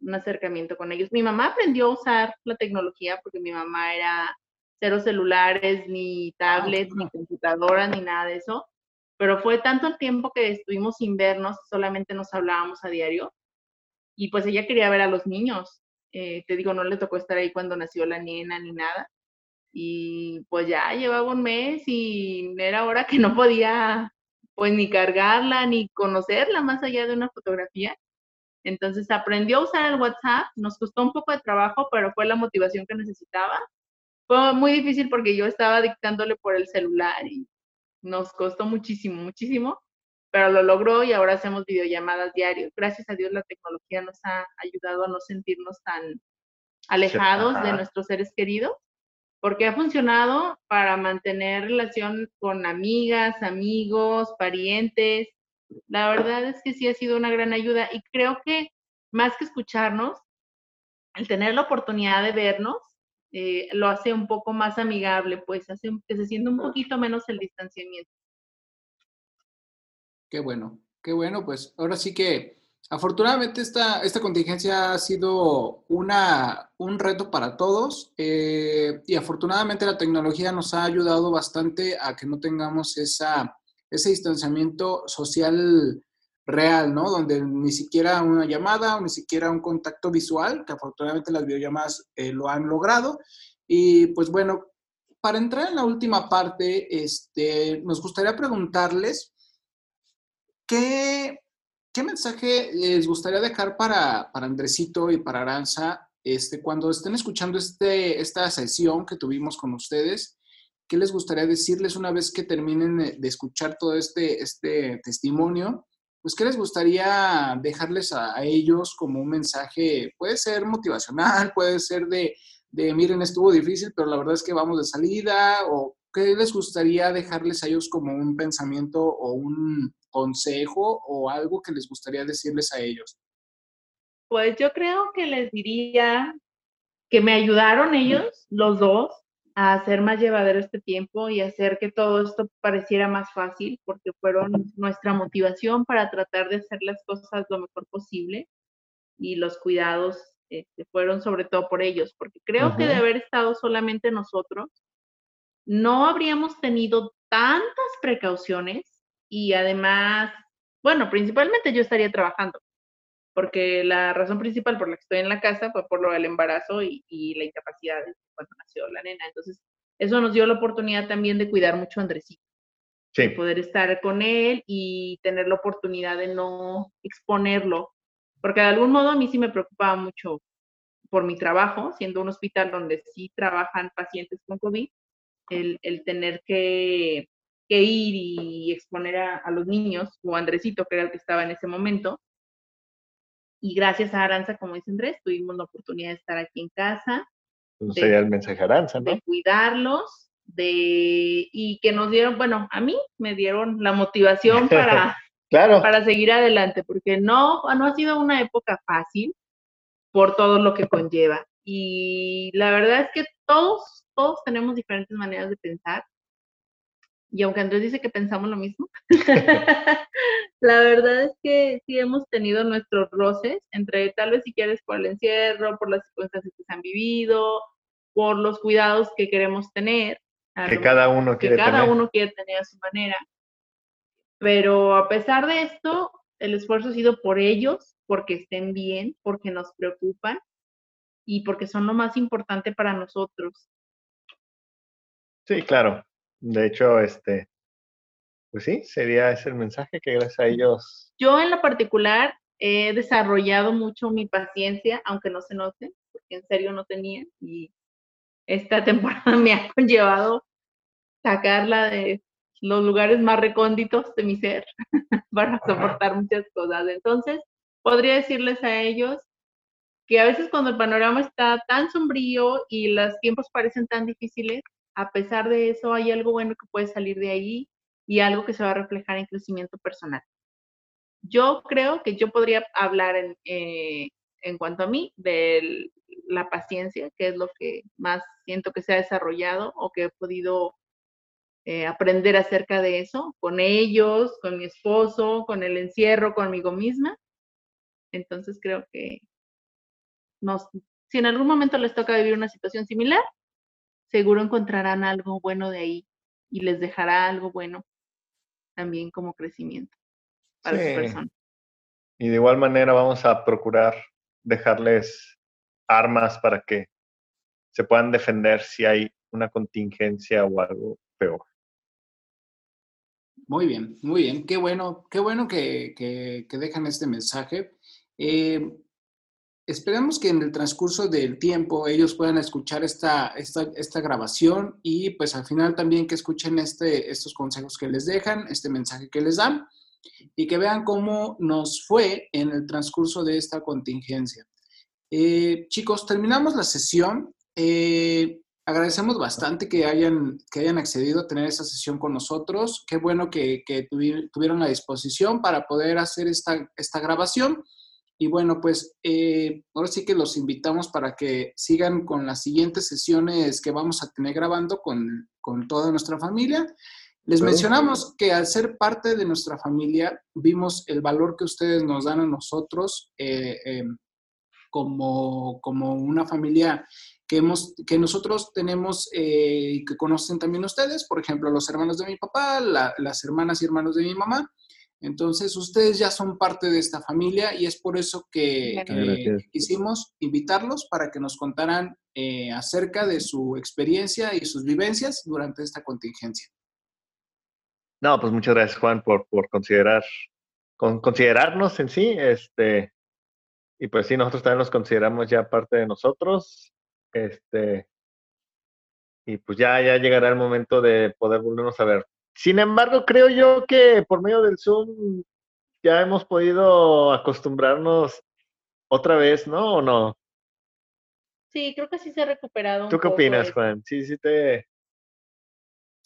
un acercamiento con ellos. Mi mamá aprendió a usar la tecnología porque mi mamá era cero celulares, ni ah, tablets, ni computadoras, ni nada de eso. pero fue tanto el tiempo que estuvimos sin vernos, solamente nos hablábamos a diario, y pues ella quería ver a los niños. Eh, te digo, no le tocó estar ahí cuando nació la nena ni nada. Y pues ya llevaba un mes y era hora que no podía pues ni cargarla ni conocerla más allá de una fotografía. Entonces aprendió a usar el WhatsApp, nos costó un poco de trabajo, pero fue la motivación que necesitaba. Fue muy difícil porque yo estaba dictándole por el celular y nos costó muchísimo, muchísimo, pero lo logró y ahora hacemos videollamadas diarios. Gracias a Dios la tecnología nos ha ayudado a no sentirnos tan alejados de nuestros seres queridos, porque ha funcionado para mantener relación con amigas, amigos, parientes. La verdad es que sí ha sido una gran ayuda y creo que más que escucharnos, el tener la oportunidad de vernos eh, lo hace un poco más amigable, pues hace que se sienta un poquito menos el distanciamiento. Qué bueno, qué bueno, pues ahora sí que afortunadamente esta, esta contingencia ha sido una, un reto para todos eh, y afortunadamente la tecnología nos ha ayudado bastante a que no tengamos esa, ese distanciamiento social real, ¿no? Donde ni siquiera una llamada o ni siquiera un contacto visual, que afortunadamente las videollamadas eh, lo han logrado. Y pues bueno, para entrar en la última parte, este, nos gustaría preguntarles qué, qué mensaje les gustaría dejar para, para Andresito y para Aranza este, cuando estén escuchando este, esta sesión que tuvimos con ustedes. ¿Qué les gustaría decirles una vez que terminen de escuchar todo este, este testimonio? Pues, ¿qué les gustaría dejarles a, ellos como un mensaje? Puede ser motivacional, puede ser de, de, miren, estuvo difícil, pero la verdad es que vamos de salida, o qué les gustaría dejarles a ellos como un pensamiento o un consejo o algo que les gustaría decirles a ellos. Pues yo creo que les diría que me ayudaron ellos, los dos, a hacer más llevadero este tiempo y hacer que todo esto pareciera más fácil, porque fueron nuestra motivación para tratar de hacer las cosas lo mejor posible y los cuidados este, fueron sobre todo por ellos, porque creo que de haber estado solamente nosotros, no habríamos tenido tantas precauciones y además, bueno, principalmente yo estaría trabajando, porque la razón principal por la que estoy en la casa fue por lo del embarazo y, la incapacidad cuando nació la nena. Entonces, eso nos dio la oportunidad también de cuidar mucho a Andresito. Sí. De poder estar con él y tener la oportunidad de no exponerlo, porque de algún modo a mí sí me preocupaba mucho por mi trabajo, siendo un hospital donde sí trabajan pacientes con COVID, el, el tener que, que, ir y exponer a, a los niños, o Andresito, que era el que estaba en ese momento, y gracias a Aranza, como dice Andrés, tuvimos la oportunidad de estar aquí en casa. Pues sería el mensaje Aranza, ¿no? De cuidarlos, de, y que nos dieron, bueno, a mí me dieron la motivación para, claro. para seguir adelante, porque no, no ha sido una época fácil por todo lo que conlleva. Y la verdad es que todos, todos tenemos diferentes maneras de pensar y aunque Andrés dice que pensamos lo mismo, la verdad es que sí hemos tenido nuestros roces, entre tal vez si quieres por el encierro, por las circunstancias que se han vivido, por los cuidados que queremos tener. Que cada uno quiere que cada uno quiere tener a su manera. Pero a pesar de esto, el esfuerzo ha sido por ellos, porque estén bien, porque nos preocupan y porque son lo más importante para nosotros. Sí, claro. De hecho, este, pues sí, sería ese el mensaje que gracias a ellos. Yo en lo particular he desarrollado mucho mi paciencia, aunque no se note, porque en serio no tenía. Y esta temporada me ha conllevado sacarla de los lugares más recónditos de mi ser para soportar muchas cosas. Entonces, podría decirles a ellos que a veces cuando el panorama está tan sombrío y los tiempos parecen tan difíciles, a pesar de eso hay algo bueno que puede salir de ahí y algo que se va a reflejar en crecimiento personal. Yo creo que yo podría hablar en, eh, cuanto a mí de la paciencia, que es lo que más siento que se ha desarrollado o que he podido eh, aprender acerca de eso, con ellos, con mi esposo, con el encierro, conmigo misma. Entonces creo que si en algún momento les toca vivir una situación similar, seguro encontrarán algo bueno de ahí y les dejará algo bueno también como crecimiento para sí. persona. Y de igual manera vamos a procurar dejarles armas para que se puedan defender si hay una contingencia o algo peor. Muy bien, muy bien. Qué bueno, qué bueno que, que, dejan este mensaje. Eh, esperamos que en el transcurso del tiempo ellos puedan escuchar esta, esta, esta, grabación y pues al final también que escuchen este, estos consejos que les dejan, este mensaje que les dan y que vean cómo nos fue en el transcurso de esta contingencia. Eh, chicos, terminamos la sesión. Eh, agradecemos bastante que hayan, que hayan accedido a tener esta sesión con nosotros. Qué bueno que, que tuvieron la disposición para poder hacer esta, esta grabación. Y bueno, pues eh, ahora sí que los invitamos para que sigan con las siguientes sesiones que vamos a tener grabando con, con toda nuestra familia. Les mencionamos que al ser parte de nuestra familia, vimos el valor que ustedes nos dan a nosotros eh, em, como, como una familia que, hemos, que nosotros tenemos eh, y que conocen también ustedes, por ejemplo, los hermanos de mi papá, las hermanas y hermanos de mi mamá. Entonces, ustedes ya son parte de esta familia y es por eso que, quisimos invitarlos para que nos contaran eh, acerca de su experiencia y sus vivencias durante esta contingencia. No, pues muchas gracias, Juan, por, por considerar, con, considerarnos en sí. Este, y pues sí, nosotros también los consideramos ya parte de nosotros. Este, y pues ya, ya llegará el momento de poder volvernos a ver. Sin embargo, creo yo que por medio del Zoom ya hemos podido acostumbrarnos otra vez, ¿no? ¿O no? Sí, creo que sí se ha recuperado. ¿Tú qué opinas, Juan? Sí, sí te,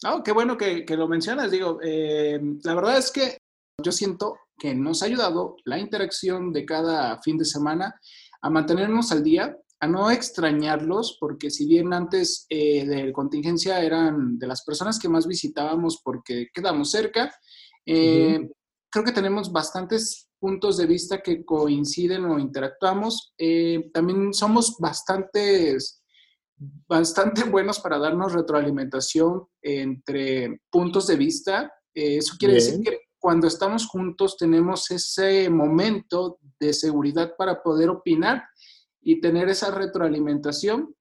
Oh, qué bueno que, lo mencionas. Digo, eh, la verdad es que yo siento que nos ha ayudado la interacción de cada fin de semana a mantenernos al día, a no extrañarlos, porque si bien antes eh, de contingencia eran de las personas que más visitábamos porque quedamos cerca, eh, creo que tenemos bastantes puntos de vista que coinciden o interactuamos. también somos bastantes bastante buenos para darnos retroalimentación entre puntos de vista. Eh, eso quiere decir que cuando estamos juntos tenemos ese momento de seguridad para poder opinar y tener esa retroalimentación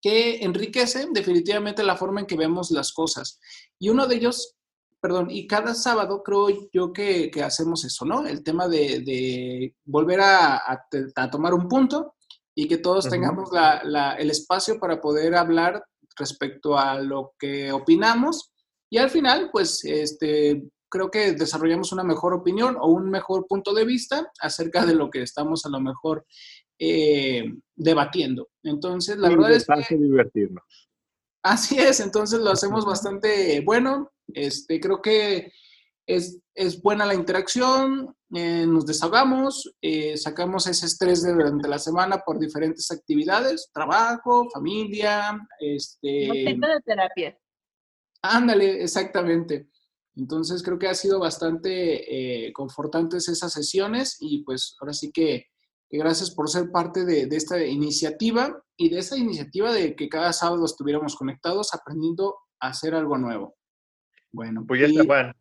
que enriquece definitivamente la forma en que vemos las cosas. Y uno de ellos, perdón, y cada sábado creo yo que, hacemos eso, ¿no? El tema de, volver a, a tomar un punto y que todos tengamos el espacio para poder hablar respecto a lo que opinamos y al final, pues, este, creo que desarrollamos una mejor opinión o un mejor punto de vista acerca de lo que estamos a lo mejor eh, debatiendo. Entonces, la verdad es que... divertirnos. Así es, entonces lo hacemos bastante bueno. Este, creo que es, es buena la interacción, eh, nos desahogamos, eh, sacamos ese estrés de, durante la semana por diferentes actividades, trabajo, familia, este... de terapia. Ándale, exactamente. Entonces creo que ha sido bastante eh, confortantes esas sesiones y pues ahora sí que, gracias por ser parte de, de, esta iniciativa y de esta iniciativa de que cada sábado estuviéramos conectados aprendiendo a hacer algo nuevo. Bueno, pues ya está, Juan.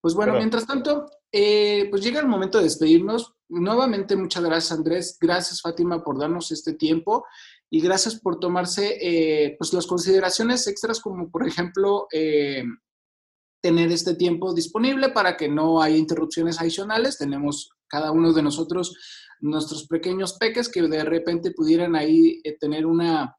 Pues bueno, mientras tanto, eh, pues llega el momento de despedirnos. Nuevamente, muchas gracias Andrés, gracias Fátima por darnos este tiempo y gracias por tomarse eh, pues las consideraciones extras como por ejemplo eh, tener este tiempo disponible para que no haya interrupciones adicionales. Tenemos cada uno de nosotros nuestros pequeños peques que de repente pudieran ahí tener una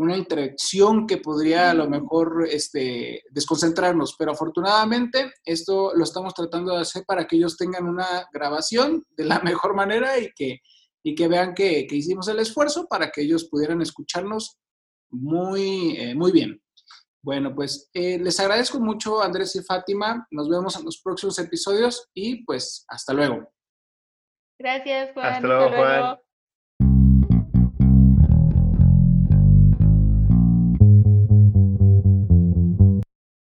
una interacción que podría a lo mejor este, desconcentrarnos, pero afortunadamente esto lo estamos tratando de hacer para que ellos tengan una grabación de la mejor manera y que, y que vean que, hicimos el esfuerzo para que ellos pudieran escucharnos muy, eh, muy bien. Bueno, pues eh, les agradezco mucho Andrés y Fátima, nos vemos en los próximos episodios y pues hasta luego. Gracias, Juan. Hasta luego, Juan.